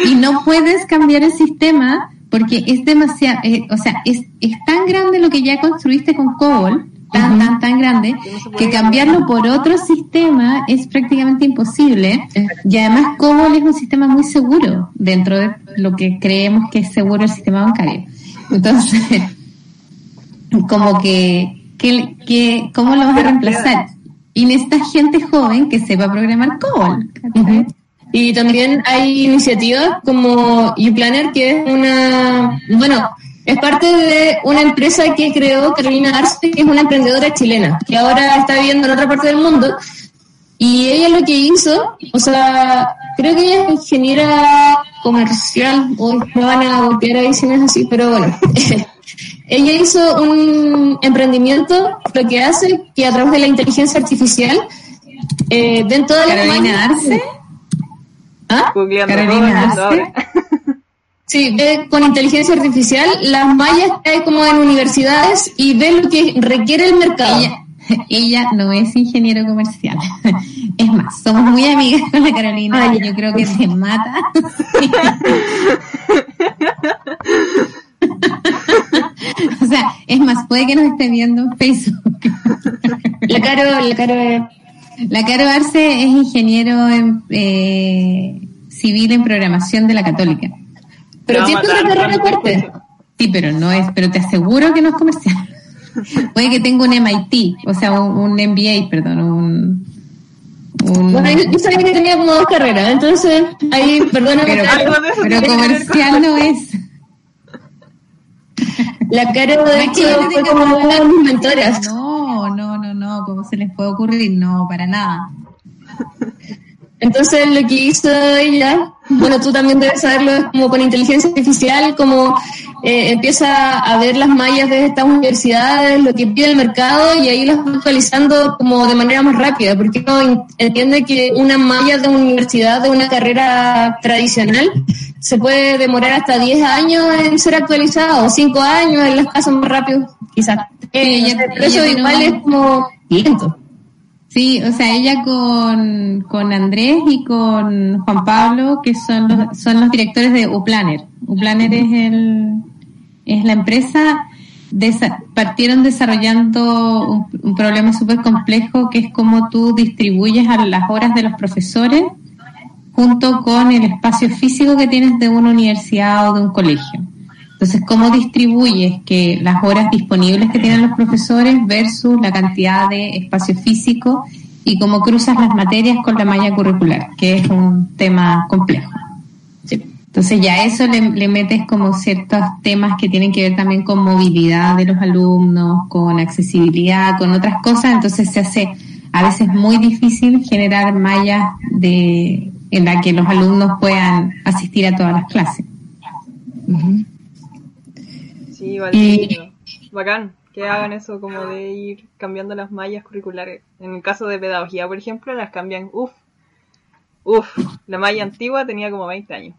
S1: y, no puedes cambiar el sistema porque es demasiado, eh, o sea, es, es tan grande lo que ya construiste con COBOL, tan, tan, tan grande, que cambiarlo por otro sistema es prácticamente imposible. Y además COBOL es un sistema muy seguro dentro de lo que creemos que es seguro el sistema bancario. Entonces, como que, que, que ¿cómo lo vas a reemplazar? y necesita gente joven que sepa programar COBOL.
S3: Y también hay iniciativas como UPlanner, que es una, bueno, es parte de una empresa que creó Carolina Arce, que es una emprendedora chilena, que ahora está viviendo en otra parte del mundo. Y ella lo que hizo, o sea, creo que ella es ingeniera comercial, o me van a golpear ahí si no es así, pero bueno. Ella hizo un emprendimiento, lo que hace que a través de la inteligencia artificial eh, dentro de
S1: Carolina Arce.
S2: ¿Ah? Carolina Arce.
S3: Sí, ve con inteligencia artificial las mallas hay como en universidades y ve lo que requiere el mercado.
S1: Ella, ella no es ingeniero comercial. Es más, somos muy amigas con la Carolina y yo creo que se mata. o sea, es más, puede que nos esté viendo en Facebook.
S3: la Caro, la Caro
S1: La Caro Arce es ingeniero en, eh, civil en programación de la Católica.
S3: Pero tiene otra
S2: matar escuche.
S1: Sí, pero no es, pero te aseguro que no es comercial. Puede que tenga un MIT, o sea, un, un MBA, perdón, un, un-
S3: Bueno, yo, yo sabía que tenía como dos carreras, entonces ahí, perdóname,
S1: pero, comercial no es.
S3: la cara de hecho fue como una de mis mentoras.
S1: No, no, no, no, ¿cómo se les puede ocurrir? No, para nada.
S3: Entonces lo que hizo ella, bueno, tú también debes saberlo, es como con inteligencia artificial, como eh, empieza a ver las mallas de estas universidades, lo que pide el mercado y ahí las va actualizando como de manera más rápida, porque uno entiende que una malla de una universidad, de una carrera tradicional, se puede demorar hasta 10 años en ser actualizada o 5 años en los casos más rápidos, quizás. Eh,
S1: ella-
S3: pero eso igual es como lento.
S1: Sí, o sea, ella con, con Andrés y con Juan Pablo, que son los, son los directores de Uplanner. Uplanner es el, es la empresa, partieron desarrollando un, un problema súper complejo que es cómo tú distribuyes a las horas de los profesores junto con el espacio físico que tienes de una universidad o de un colegio. Entonces, ¿cómo distribuyes que las horas disponibles que tienen los profesores versus la cantidad de espacio físico y cómo cruzas las materias con la malla curricular, que es un tema complejo? Entonces ya eso le, metes como ciertos temas que tienen que ver también con movilidad de los alumnos, con accesibilidad, con otras cosas, entonces se hace a veces muy difícil generar mallas de, en la que los alumnos puedan asistir a todas las clases.
S2: Sí, vale. Bacán que hagan eso como de ir cambiando las mallas curriculares. En el caso de pedagogía, por ejemplo, las cambian, uff, uff, la malla antigua tenía como 20 años.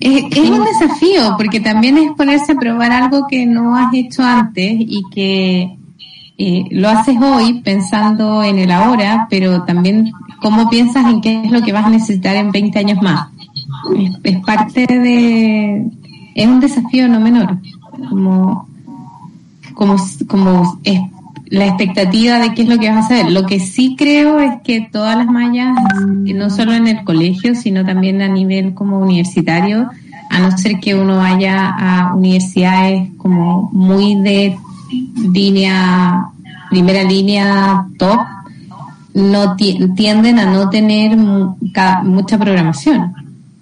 S1: Es, es un desafío, porque también es ponerse a probar algo que no has hecho antes y que eh, lo haces hoy pensando en el ahora, pero también cómo piensas en qué es lo que vas a necesitar en 20 años más. Es, es parte de... Es un desafío no menor, como, como, como la expectativa de qué es lo que vas a hacer. Lo que sí creo es que todas las mallas, eh, no solo en el colegio, sino también a nivel como universitario, a no ser que uno vaya a universidades como muy de línea, primera línea top, no ti- tienden a no tener mucha programación.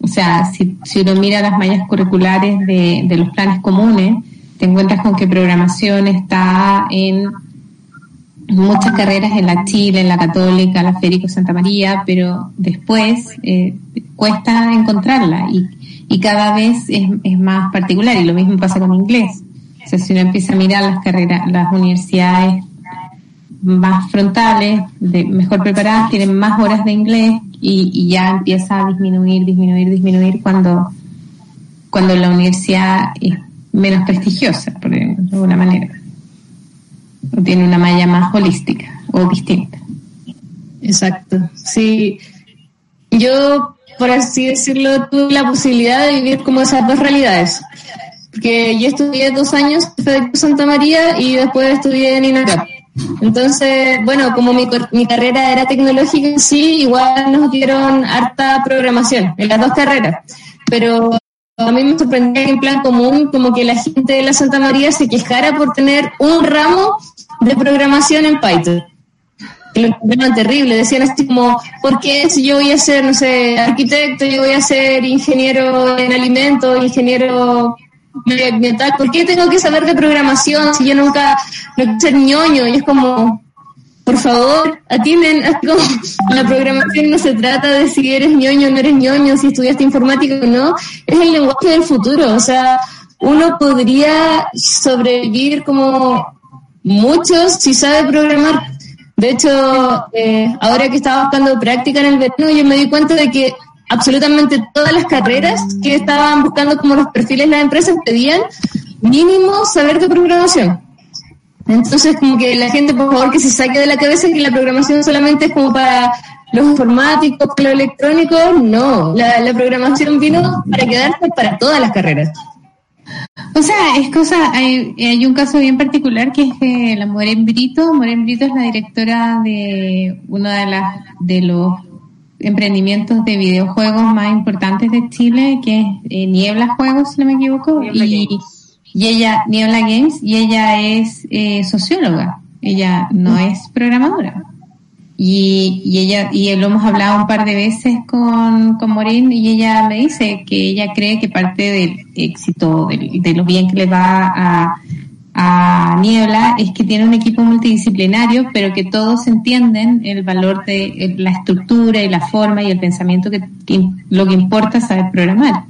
S1: O sea, si, si uno mira las mallas curriculares de, de los planes comunes, te encuentras con que programación está en muchas carreras en la Chile, en la Católica, la Federico Santa María, pero después eh, cuesta encontrarla y, y cada vez es, es más particular y lo mismo pasa con inglés. O sea, si uno empieza a mirar las carreras, las universidades más frontales, de mejor preparadas, tienen más horas de inglés y, y ya empieza a disminuir, disminuir, disminuir cuando, cuando la universidad es menos prestigiosa, por de alguna manera. O tiene una malla más holística o distinta.
S3: Exacto, sí. Yo, por así decirlo, tuve la posibilidad de vivir como esas dos realidades. Porque yo estudié dos años en Santa María y después estudié en INACAP. Entonces, bueno, como mi, mi carrera era tecnológica sí, igual nos dieron harta programación en las dos carreras. Pero a mí me sorprendía en plan común, como que la gente de la Santa María se quejara por tener un ramo de programación en Python que terrible, decían así como, ¿por qué si yo voy a ser, no sé, arquitecto, yo voy a ser ingeniero en alimentos, ingeniero ¿por qué tengo que saber de programación si yo nunca, no quiero ser ñoño? Y es como, por favor, atienden, como, la programación no se trata de si eres ñoño o no eres ñoño, si estudiaste informática o no, es el lenguaje del futuro, o sea, uno podría sobrevivir como muchos si sabe programar. De hecho, eh, ahora que estaba buscando práctica en el verano, yo me di cuenta de que absolutamente todas las carreras que estaban buscando como los perfiles las empresas pedían mínimo saber de programación. Entonces, como que la gente, por favor, que se saque de la cabeza que la programación solamente es como para los informáticos, los electrónicos. No, la, la programación vino para quedarse para todas las carreras.
S1: O sea, es cosa, hay, hay un caso bien particular que es de la Moren Brito. Moren Brito es la directora de uno de las de los emprendimientos de videojuegos más importantes de Chile, que es eh, Niebla Juegos, si no me equivoco, y, y, ella, Niebla Games, y ella es eh, socióloga, ella no es programadora. Y, y ella, y lo hemos hablado un par de veces con, con Morín y ella me dice que ella cree que parte del éxito, de lo bien que le va a, a Niebla es que tiene un equipo multidisciplinario, pero que todos entienden el valor de eh, la estructura y la forma y el pensamiento que, lo que importa es saber programar.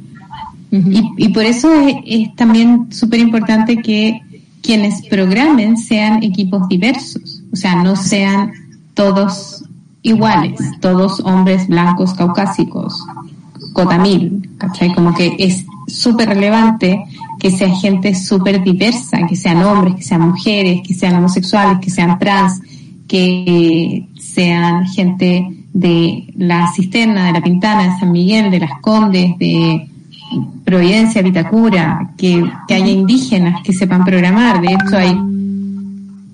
S1: y, y, por eso es, es también súper importante que quienes programen sean equipos diversos, o sea, no sean todos iguales, todos hombres blancos caucásicos, cotamil, ¿cachai? Como que es súper relevante que sea gente súper diversa, que sean hombres, que sean mujeres, que sean homosexuales, que sean trans, que sean gente de la cisterna, de la Pintana, de San Miguel, de las Condes, de Providencia, Vitacura, que, que haya indígenas que sepan programar. De hecho, hay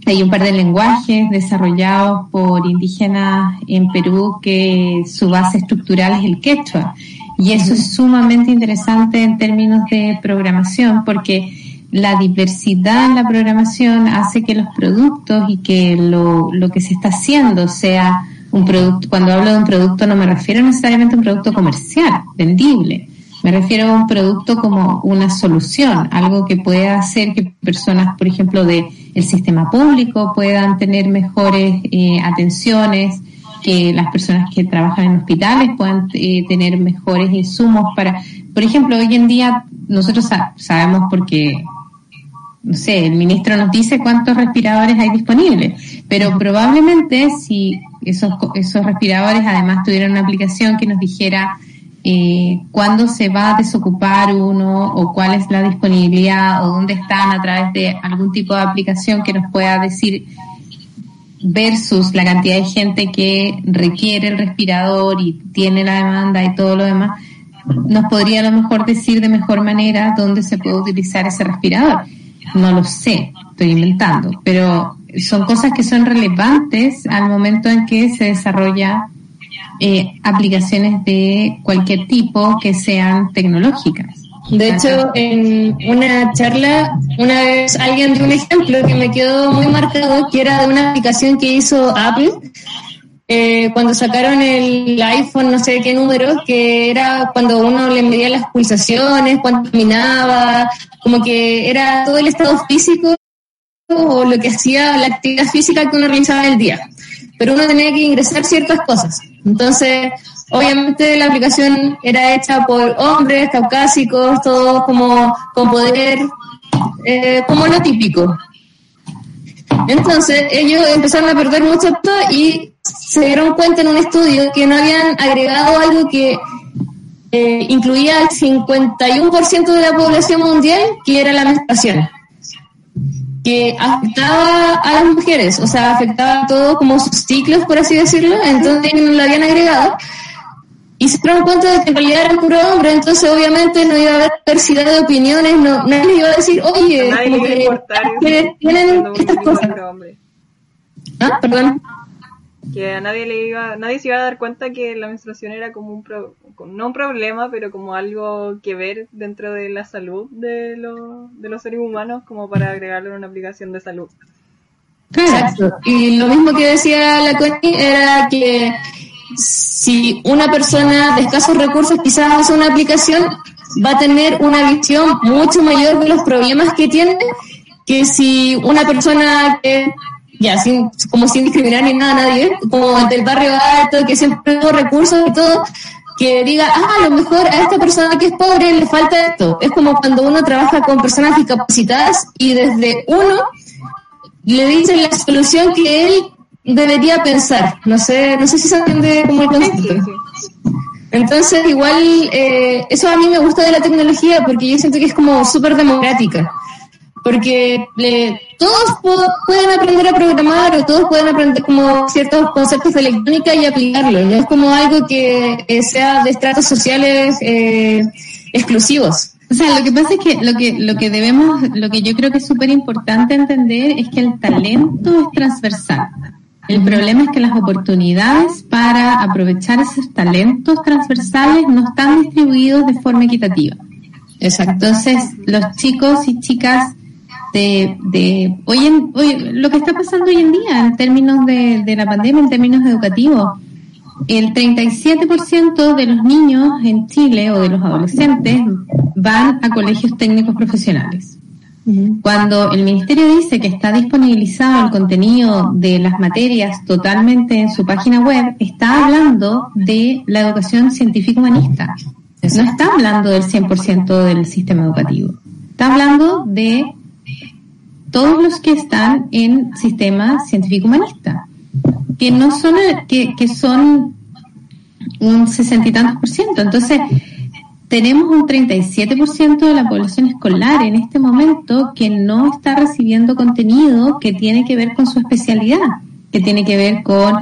S1: hay un par de lenguajes desarrollados por indígenas en Perú que su base estructural es el quechua. Y eso es sumamente interesante en términos de programación porque la diversidad en la programación hace que los productos y que lo, lo que se está haciendo sea un producto, cuando hablo de un producto no me refiero necesariamente a un producto comercial, vendible, me refiero a un producto como una solución, algo que pueda hacer que personas, por ejemplo, de el sistema público puedan tener mejores eh, atenciones, que las personas que trabajan en hospitales puedan eh, tener mejores insumos para, por ejemplo, hoy en día nosotros sabemos porque no sé, el ministro nos dice cuántos respiradores hay disponibles, pero probablemente si esos, esos respiradores además tuvieran una aplicación que nos dijera eh, cuándo se va a desocupar uno o cuál es la disponibilidad o dónde están a través de algún tipo de aplicación que nos pueda decir versus la cantidad de gente que requiere el respirador y tiene la demanda y todo lo demás, nos podría a lo mejor decir de mejor manera dónde se puede utilizar ese respirador. No lo sé, estoy inventando, pero son cosas que son relevantes al momento en que se desarrolla eh, aplicaciones de cualquier tipo que sean tecnológicas.
S3: De hecho, en una charla, una vez alguien dio un ejemplo que me quedó muy marcado, que era de una aplicación que hizo Apple eh, cuando sacaron el iPhone, no sé qué número, que era cuando uno le medía las pulsaciones, cuánto caminaba, como que era todo el estado físico o lo que hacía la actividad física que uno realizaba en el día. Pero uno tenía que ingresar ciertas cosas. Entonces, obviamente la aplicación era hecha por hombres caucásicos, todos como con poder, eh, como lo típico. Entonces, ellos empezaron a perder mucho y se dieron cuenta en un estudio que no habían agregado algo que eh, incluía el 51% de la población mundial, que era la menstruación que afectaba a las mujeres, o sea, afectaba a todo como sus ciclos, por así decirlo, entonces no lo habían agregado. Y se dieron cuenta de que en realidad era puro hombre, entonces obviamente no iba a haber diversidad de opiniones, no, nadie les iba a decir, oye, como que, tienen estas cosas.
S2: Ah, perdón que a nadie le iba, nadie se iba a dar cuenta que la menstruación era como un no un problema, pero como algo que ver dentro de la salud de, de los seres humanos como para agregarlo en una aplicación de salud.
S3: Exacto. Y lo mismo que decía la Connie era que si una persona de escasos recursos quizás hace una aplicación, va a tener una visión mucho mayor de los problemas que tiene que si una persona que ya, sin, como sin discriminar ni nada a nadie, como del barrio alto, que siempre tengo recursos y todo, que diga, ah, a lo mejor a esta persona que es pobre le falta esto. Es como cuando uno trabaja con personas discapacitadas y desde uno le dice la solución que él debería pensar. No sé, no sé si se entiende como el concepto. Entonces, igual, eh, eso a mí me gusta de la tecnología porque yo siento que es como súper democrática porque todos pueden aprender a programar o todos pueden aprender como ciertos conceptos de electrónica y aplicarlo. No es como algo que eh, sea de estratos sociales eh, exclusivos.
S1: O sea, lo que pasa es que lo que lo que debemos, lo que yo creo que es súper importante entender es que el talento es transversal. El problema es que las oportunidades para aprovechar esos talentos transversales no están distribuidos de forma equitativa. Entonces, los chicos y chicas de, de hoy en hoy, lo que está pasando hoy en día en términos de, de la pandemia, en términos educativos, el 37% de los niños en Chile o de los adolescentes van a colegios técnicos profesionales. Cuando el ministerio dice que está disponibilizado el contenido de las materias totalmente en su página web, está hablando de la educación científico-humanista. No está hablando del 100% del sistema educativo. Está hablando de todos los que están en sistema científico-humanista, que no son, que, que son un sesenta y tantos por ciento. Entonces, tenemos un 37% de la población escolar en este momento que no está recibiendo contenido que tiene que ver con su especialidad, que tiene que ver con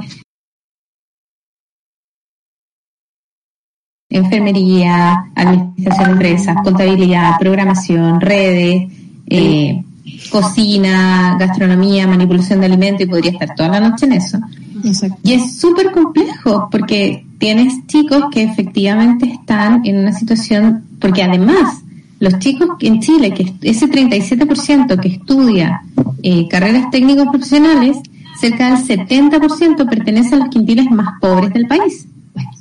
S1: enfermería, administración de empresas, contabilidad, programación, redes, eh, cocina, gastronomía, manipulación de alimentos y podría estar toda la noche en eso.
S3: Exacto.
S1: Y es súper complejo porque tienes chicos que efectivamente están en una situación, porque además los chicos en Chile, que ese 37% que estudia eh, carreras técnicos profesionales, cerca del 70% pertenece a los quintiles más pobres del país,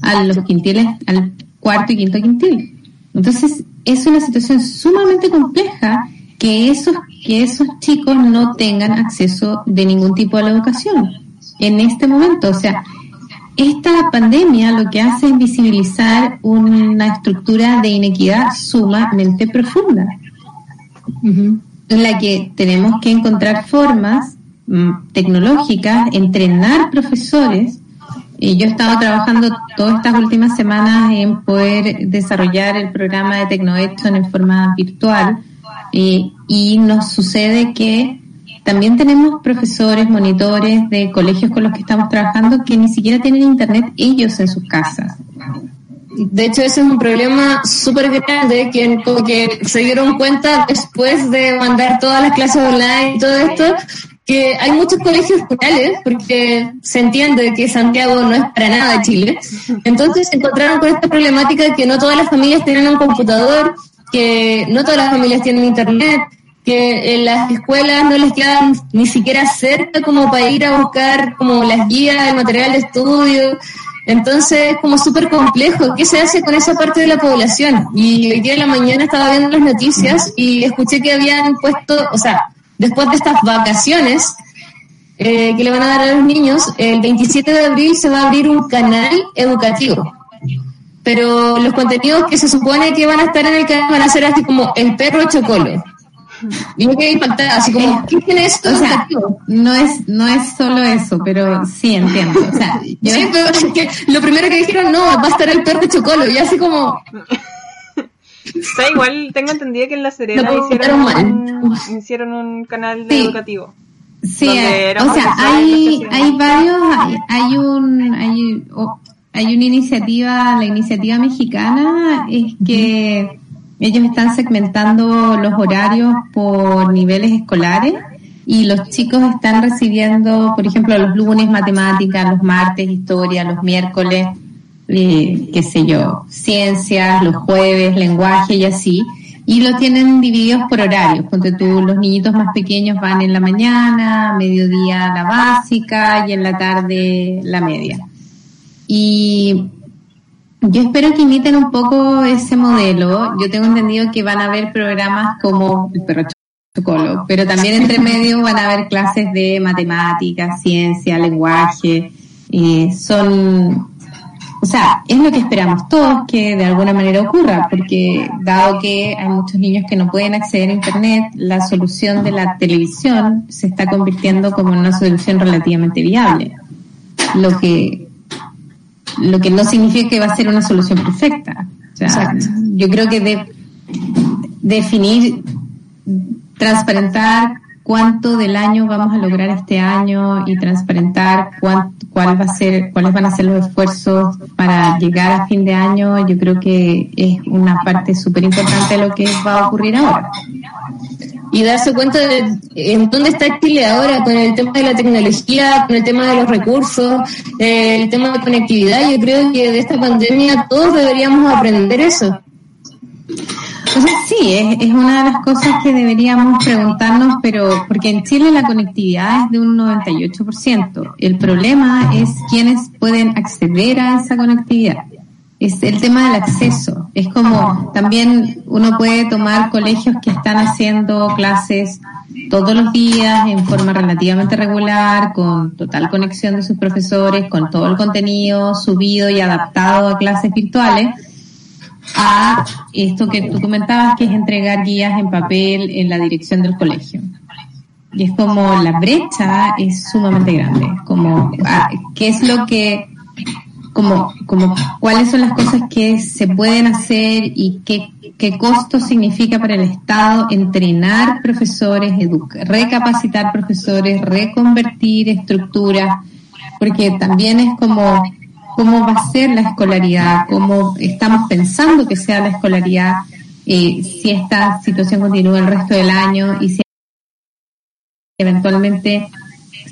S1: a los quintiles, al cuarto y quinto quintil. Entonces, es una situación sumamente compleja que esos, que esos chicos no tengan acceso de ningún tipo a la educación en este momento. O sea, esta pandemia lo que hace es visibilizar una estructura de inequidad sumamente profunda, en la que tenemos que encontrar formas mm, tecnológicas, entrenar profesores. Y yo he estado trabajando todas estas últimas semanas en poder desarrollar el programa de TecnoEdson en forma virtual. Eh, y nos sucede que también tenemos profesores, monitores de colegios con los que estamos trabajando que ni siquiera tienen internet ellos en sus casas.
S3: De hecho, ese es un problema súper grande que, que se dieron cuenta después de mandar todas las clases online y todo esto, que hay muchos colegios rurales, porque se entiende que Santiago no es para nada Chile. Entonces se encontraron con esta problemática de que no todas las familias tienen un computador, que no todas las familias tienen internet, que en las escuelas no les quedan ni siquiera cerca como para ir a buscar como las guías, el material de estudio. Entonces es como súper complejo. ¿Qué se hace con esa parte de la población? Y hoy día en la mañana estaba viendo las noticias y escuché que habían puesto, o sea, después de estas vacaciones eh, que le van a dar a los niños, el 27 de abril se va a abrir un canal educativo. Pero los contenidos que se supone que van a estar en el canal van a ser así como el perro chocolo y me quedé impactada, así como, ¿qué tiene esto?
S1: O sea, no es, no es solo eso, pero sí entiendo. O sea, yo,
S3: Sí, pero es que lo primero que dijeron, no, va a estar el perro de chocolo, y así como,
S2: O sea, igual tengo entendido que en La Serena hicieron un, hicieron un canal de
S1: Sí.
S2: educativo.
S1: Sí, eh,
S2: eran
S1: o sea, hay, hay varios, hay, hay un, hay, hay una iniciativa, la iniciativa mexicana es que ellos están segmentando los horarios por niveles escolares y los chicos están recibiendo, por ejemplo, los lunes matemáticas, los martes historia, los miércoles, eh, qué sé yo, ciencias, los jueves lenguaje y así. Y lo tienen divididos por horarios. Ponte tú, los niñitos más pequeños van en la mañana, mediodía la básica y en la tarde la media. Y yo espero que imiten un poco ese modelo. Yo tengo entendido que van a haber programas como el perro chocolo, pero también entre medio van a haber clases de matemáticas, ciencia, lenguaje. Eh, son, o sea, es lo que esperamos todos que de alguna manera ocurra, porque dado que hay muchos niños que no pueden acceder a Internet, la solución de la televisión se está convirtiendo como una solución relativamente viable. Lo que lo que no significa que va a ser una solución perfecta. O sea,
S3: Exacto.
S1: yo creo que de, definir, transparentar cuánto del año vamos a lograr este año y transparentar cuál va a ser, cuáles van a ser los esfuerzos para llegar a fin de año, yo creo que es una parte súper importante de lo que va a ocurrir ahora.
S3: Y darse cuenta de en dónde está Chile ahora con el tema de la tecnología, con el tema de los recursos, eh, el tema de conectividad. Yo creo que de esta pandemia todos deberíamos aprender eso
S1: sí, es, una de las cosas que deberíamos preguntarnos, pero porque en Chile la conectividad es de un 98%. El problema es quiénes pueden acceder a esa conectividad. Es el tema del acceso. Es como también uno puede tomar colegios que están haciendo clases todos los días en forma relativamente regular, con total conexión de sus profesores, con todo el contenido subido y adaptado a clases virtuales a esto que tú comentabas, que es entregar guías en papel en la dirección del colegio. Y es como la brecha es sumamente grande, como qué es lo que, como, como cuáles son las cosas que se pueden hacer y qué, qué costo significa para el Estado entrenar profesores, recapacitar profesores, reconvertir estructuras, porque también es como cómo va a ser la escolaridad, cómo estamos pensando que sea la escolaridad, eh, si esta situación continúa el resto del año y si eventualmente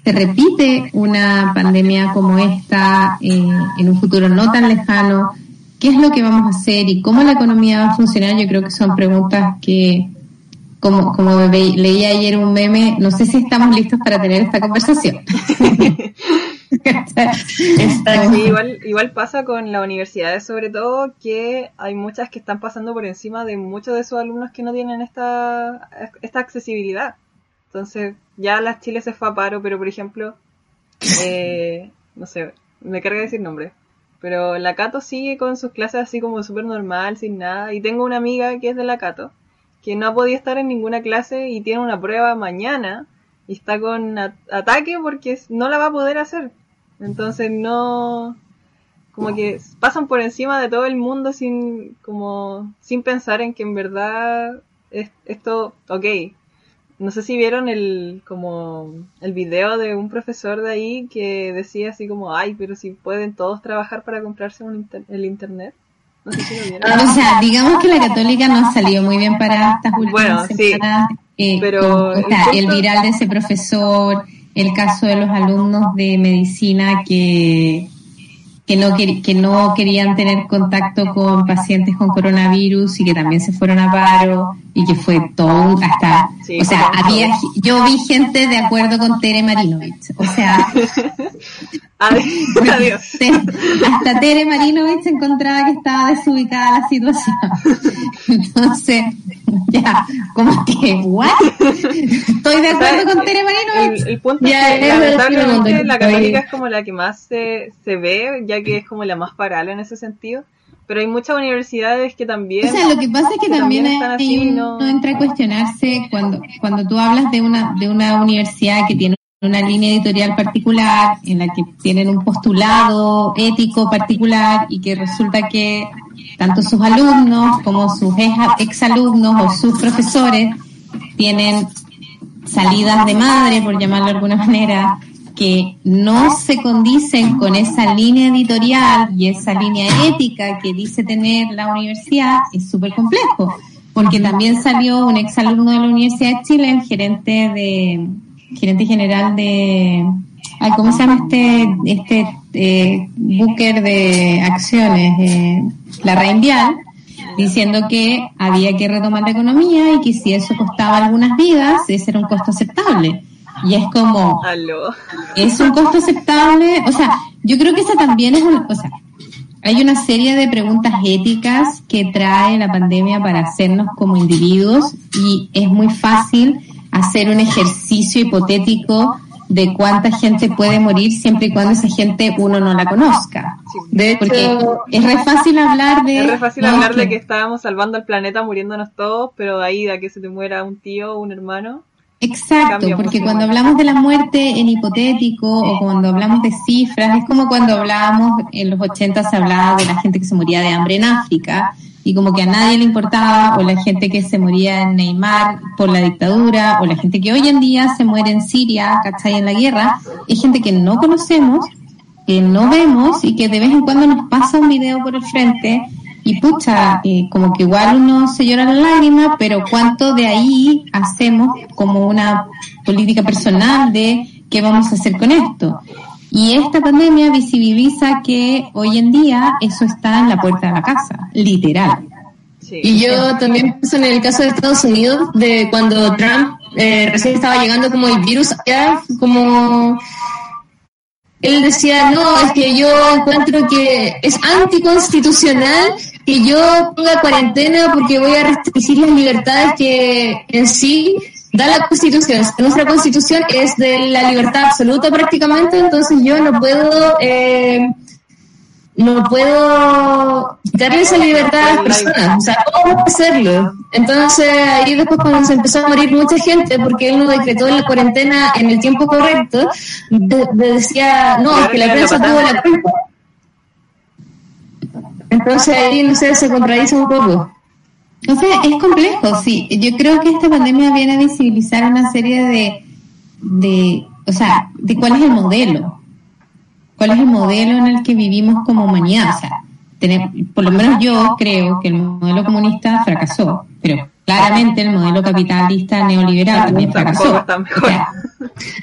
S1: se repite una pandemia como esta eh, en un futuro no tan lejano, ¿qué es lo que vamos a hacer y cómo la economía va a funcionar? Yo creo que son preguntas que, como, como leí ayer un meme, no sé si estamos listos para tener esta conversación.
S2: igual, igual pasa con las universidades, sobre todo, que hay muchas que están pasando por encima de muchos de sus alumnos que no tienen esta, esta accesibilidad. Entonces, ya las Chile se fue a paro, pero por ejemplo, eh, no sé, me carga decir nombre, pero la Cato sigue con sus clases así como súper normal, sin nada, y tengo una amiga que es de la Cato, que no ha podido estar en ninguna clase y tiene una prueba mañana y está con ataque porque no la va a poder hacer. Entonces no como que pasan por encima de todo el mundo sin como sin pensar en que en verdad es, esto ok no sé si vieron el como el video de un profesor de ahí que decía así como ay pero si pueden todos trabajar para comprarse un el internet no sé si lo vieron.
S1: o sea digamos que la católica no salió muy bien para estas últimas
S2: bueno,
S1: semanas
S2: eh, pero
S1: el, viral de ese profesor, el caso de los alumnos de medicina que, que, no, que no querían tener contacto con pacientes con coronavirus y que también se fueron a paro y que fue todo hasta, o sea, había, yo vi gente de acuerdo con Tere Marinovich, o sea,
S2: Adiós.
S1: Hasta Tere Marinovich encontraba que estaba desubicada la situación. Entonces, ya, como que, ¿what? Estoy de acuerdo con Tere Marinovich.
S2: El, punto es que lamentablemente la católica es como la que más se, se ve, ya que es como la más parada en ese sentido. Pero hay muchas universidades que también...
S1: O sea, lo que pasa es que, también, no... entra a cuestionarse cuando, cuando tú hablas de una, de una universidad que tiene una línea editorial particular en la que tienen un postulado ético particular y que resulta que tanto sus alumnos como sus exalumnos o sus profesores tienen salidas de madre, por llamarlo de alguna manera, que no se condicen con esa línea editorial y esa línea ética que dice tener la universidad, es súper complejo, porque también salió un exalumno de la Universidad de Chile, el gerente de gerente general de, ¿cómo se llama este, este eh, booker de acciones? Eh, la Reinvial, diciendo que había que retomar la economía y que si eso costaba algunas vidas, ese era un costo aceptable. Y es como, es un costo aceptable, o sea, yo creo que esa también es una, o sea, hay una serie de preguntas éticas que trae la pandemia para hacernos como individuos y es muy fácil hacer un ejercicio hipotético de cuánta gente puede morir siempre y cuando esa gente uno no la conozca.
S2: De hecho,
S1: Porque es re fácil hablar de...
S2: Es re fácil hablar de que estábamos salvando al planeta muriéndonos todos, pero de ahí a que se te muera un tío o un hermano,
S1: Exacto, porque cuando hablamos de la muerte en hipotético o cuando hablamos de cifras, es como cuando hablábamos en los 80 se hablaba de la gente que se moría de hambre en África y como que a nadie le importaba, o la gente que se moría en Neymar por la dictadura, o la gente que hoy en día se muere en Siria, ¿cachai? En la guerra, es gente que no conocemos, que no vemos y que de vez en cuando nos pasa un video por el frente y pucha, eh, como que igual uno se llora la lágrima, pero cuánto de ahí hacemos como una política personal de qué vamos a hacer con esto. Y esta pandemia visibiliza que hoy en día eso está en la puerta de la casa, literal.
S2: Sí.
S3: Y yo también pienso en el caso de Estados Unidos, de cuando Trump eh, recién estaba llegando como el virus allá, como él decía, no, es que yo encuentro que es anticonstitucional que yo ponga cuarentena porque voy a restringir las libertades que en sí da la constitución. Nuestra constitución es de la libertad absoluta prácticamente, entonces yo no puedo... Eh, no puedo quitarle esa libertad a las personas, o sea, ¿cómo puedo hacerlo? Entonces ahí después cuando se empezó a morir mucha gente, porque él no decretó la cuarentena en el tiempo correcto, de- de- decía, no, es que la prensa tuvo la culpa. Entonces ahí, no sé, se contradice un poco.
S1: O sea, es complejo, sí. Yo creo que esta pandemia viene a visibilizar una serie de, de, o sea, de cuál es el modelo. ¿Cuál es el modelo en el que vivimos como humanidad? O sea, tener- por lo menos yo creo que el modelo comunista fracasó, pero claramente el modelo capitalista neoliberal también fracasó. O sea,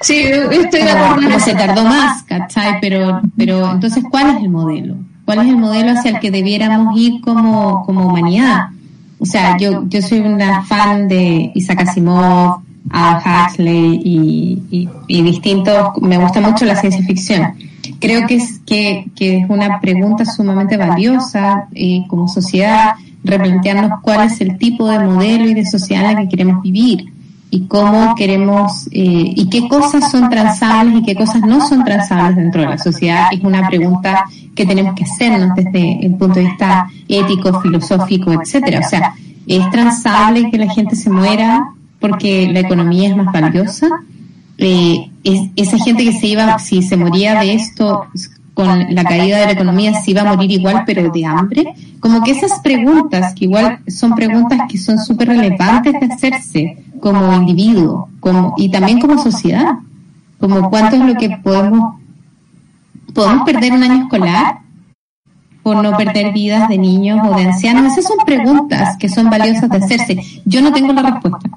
S3: Sí, estoy de acuerdo
S1: como se tardó más, ¿cachai? Pero, pero entonces, ¿cuál es el modelo? ¿Cuál es el modelo hacia el que debiéramos ir como, como humanidad? O sea, yo, yo soy una fan de Isaac Asimov, Huxley y, y, y distintos, me gusta mucho la ciencia ficción. Creo que es, que, que es una pregunta sumamente valiosa eh, como sociedad, replantearnos cuál es el tipo de modelo y de sociedad en la que queremos vivir y cómo queremos eh, y qué cosas son transables y qué cosas no son transables dentro de la sociedad es una pregunta que tenemos que hacernos desde el punto de vista ético, filosófico, etcétera. O sea, es transable que la gente se muera porque la economía es más valiosa. Eh, es, esa gente que se iba, si se moría de esto con la caída de la economía, se iba a morir igual, pero de hambre. Como que esas preguntas, que igual son preguntas que son súper relevantes de hacerse como individuo como, y también como sociedad. Como cuánto es lo que podemos, podemos perder un año escolar por no perder vidas de niños o de ancianos. Esas son preguntas que son valiosas de hacerse. Yo no tengo la respuesta.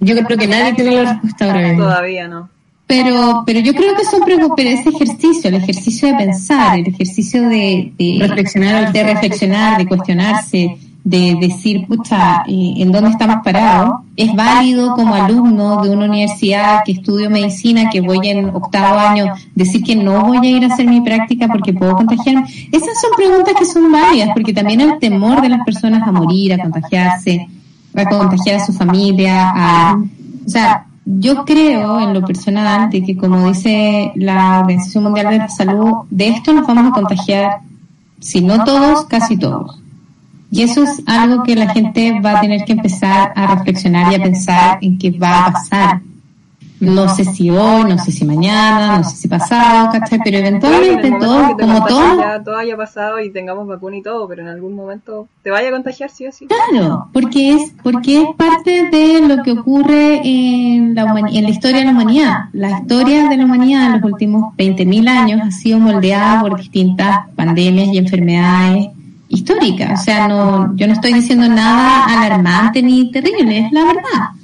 S3: Yo creo que nadie tiene la respuesta ahora mismo.
S2: Todavía no.
S1: Pero, pero yo creo que son ese ejercicio, el ejercicio de pensar, el ejercicio de, de
S3: Reflexionar.
S1: de reflexionar, de cuestionarse, de decir, pucha, eh, ¿en dónde estamos parados? Es válido como alumno de una universidad que estudio medicina, que voy en octavo año, decir que no voy a ir a hacer mi práctica porque puedo contagiarme. Esas son preguntas que son válidas, porque también el temor de las personas a morir, a contagiarse, a contagiar a su familia, a, o sea, yo creo en lo personal de que como dice la Organización Mundial de la Salud, de esto nos vamos a contagiar, si no todos, casi todos. Y eso es algo que la gente va a tener que empezar a reflexionar y a pensar en qué va a pasar. No sé si hoy, no sé si mañana, no sé si pasado, ¿cachai? Pero eventualmente todo, como todo,
S2: ya todo haya pasado y tengamos vacuna y todo, pero en algún momento te vaya a contagiar sí o sí.
S1: Claro, porque es, porque es parte de lo que ocurre en la, en la historia de la humanidad. La historia de la humanidad en los últimos 20.000 años ha sido moldeada por distintas pandemias y enfermedades históricas. O sea, no, yo no estoy diciendo nada alarmante ni terrible, es la verdad.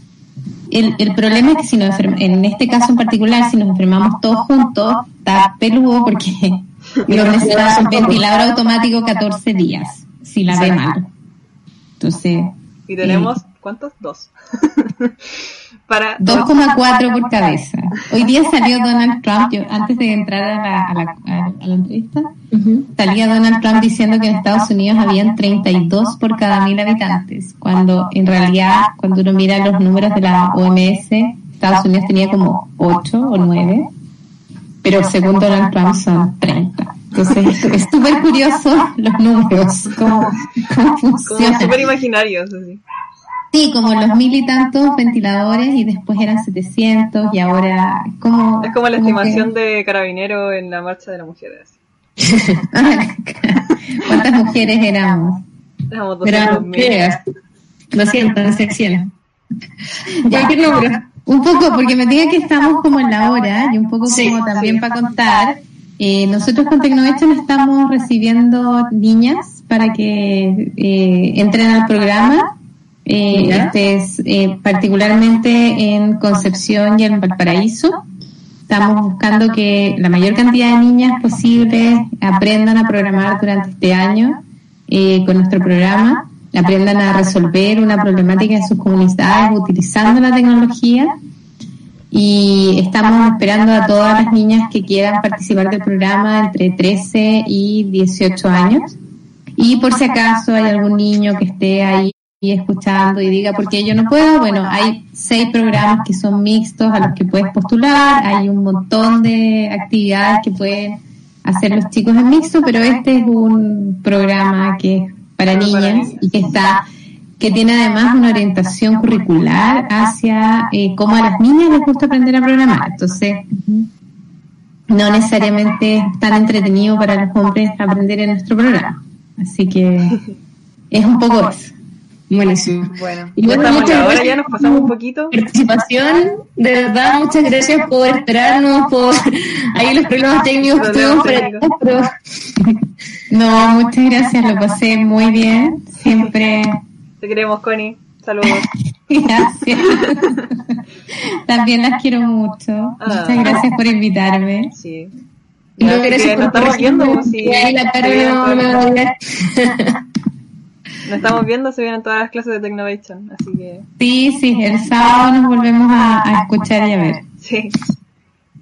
S1: El, el problema es que si nos en este caso en particular, si nos enfermamos todos juntos, está peludo porque lo necesitamos un ventilador automático 14 días, si la ve mal. Entonces,
S2: Y tenemos, ¿cuántos? Dos. Para
S1: 2,4 por cabeza. Hoy día salió Donald Trump, yo, antes de entrar a la, a la, a- a la entrevista, salía Donald Trump diciendo que en Estados Unidos habían 32 por cada mil habitantes, cuando en realidad, cuando uno mira los números de la OMS, Estados Unidos tenía como 8 o 9, pero según Donald Trump son 30. Entonces, es súper curioso los números, cómo, cómo
S2: como
S1: funcionan.
S2: súper imaginarios, así.
S1: Sí, como los mil y tantos ventiladores y después eran 700 y ahora como...
S2: Es como la
S1: como
S2: estimación
S1: que-
S2: de carabinero en la marcha de las mujeres.
S1: ¿Cuántas mujeres éramos?
S2: Éramos
S3: Pero,
S2: 200.000.
S3: ¿qué? 200 secciones. Cualquier número.
S1: Un poco, porque me diga que estamos como en la hora y un poco
S3: Sí,
S1: como también
S2: sí.
S1: para contar. eh, nosotros con Tecnovation estamos recibiendo niñas para que eh, entren al programa. Eh, este es eh, particularmente en Concepción y en Valparaíso. Estamos buscando que la mayor cantidad de niñas posible aprendan a programar durante este año eh, con nuestro programa, aprendan a resolver una problemática en sus comunidades utilizando la tecnología y estamos esperando a todas las niñas que quieran participar del programa entre 13 y 18 años. Y por si acaso hay algún niño que esté ahí escuchando y diga, ¿por qué yo no puedo? Bueno, hay seis programas que son mixtos a los que puedes postular, hay un montón de actividades que pueden hacer los chicos en mixto, pero este es un programa que es para niñas. y que está que tiene además una orientación curricular hacia eh, cómo a las niñas les gusta aprender a programar. Entonces, no necesariamente es tan entretenido para los hombres aprender en nuestro programa. Así que es un poco eso.
S3: Buenísimo.
S2: Bueno,
S3: Y
S2: ya
S3: bueno, muchas
S2: ahora ya nos pasamos un poquito.
S3: participación. De verdad, muchas gracias por esperarnos, por ahí los problemas técnicos que tuvimos pero
S1: No, muchas gracias, lo pasé muy bien. Siempre
S2: Te queremos, Connie. Saludos.
S1: gracias. También las quiero mucho.
S2: Ah.
S1: Muchas gracias por invitarme.
S2: Sí.
S3: No,
S2: Ya, así
S3: gracias
S2: que
S3: por
S2: estamos viendo. sí.
S3: Y la cara
S2: vienen
S3: no
S2: Nos estamos viendo, se vienen todas las clases de Technovation. Así que,
S1: Sí, sí, el sábado nos volvemos a, a escuchar y a ver.
S2: sí.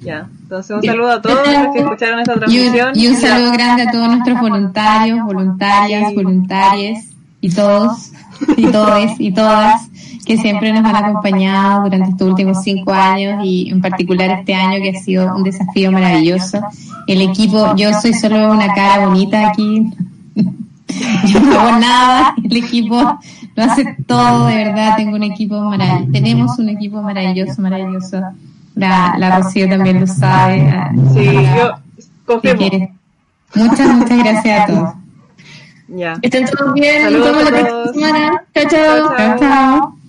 S2: Ya. Entonces, un
S3: Bien.
S2: saludo a todos los que escucharon esta
S1: Y un,
S2: transmisión.
S1: y un saludo grande a todos nuestros voluntarios, voluntarias, voluntarias y todos y todes y todas que siempre nos han acompañado durante estos últimos cinco años y en particular este año que ha sido un desafío maravilloso. El equipo, yo soy solo una cara bonita aquí, yo no hago nada, el equipo lo hace todo, de verdad, tengo un equipo maravilloso, tenemos un equipo maravilloso, maravilloso. La, la Rocío también lo sabe.
S2: Sí,
S1: Ojalá
S2: yo confirmo.
S1: Muchas, muchas gracias a todos.
S2: Ya.
S3: Estén todos bien. Nos vemos la próxima semana.
S2: Chao.
S1: Chao, chao.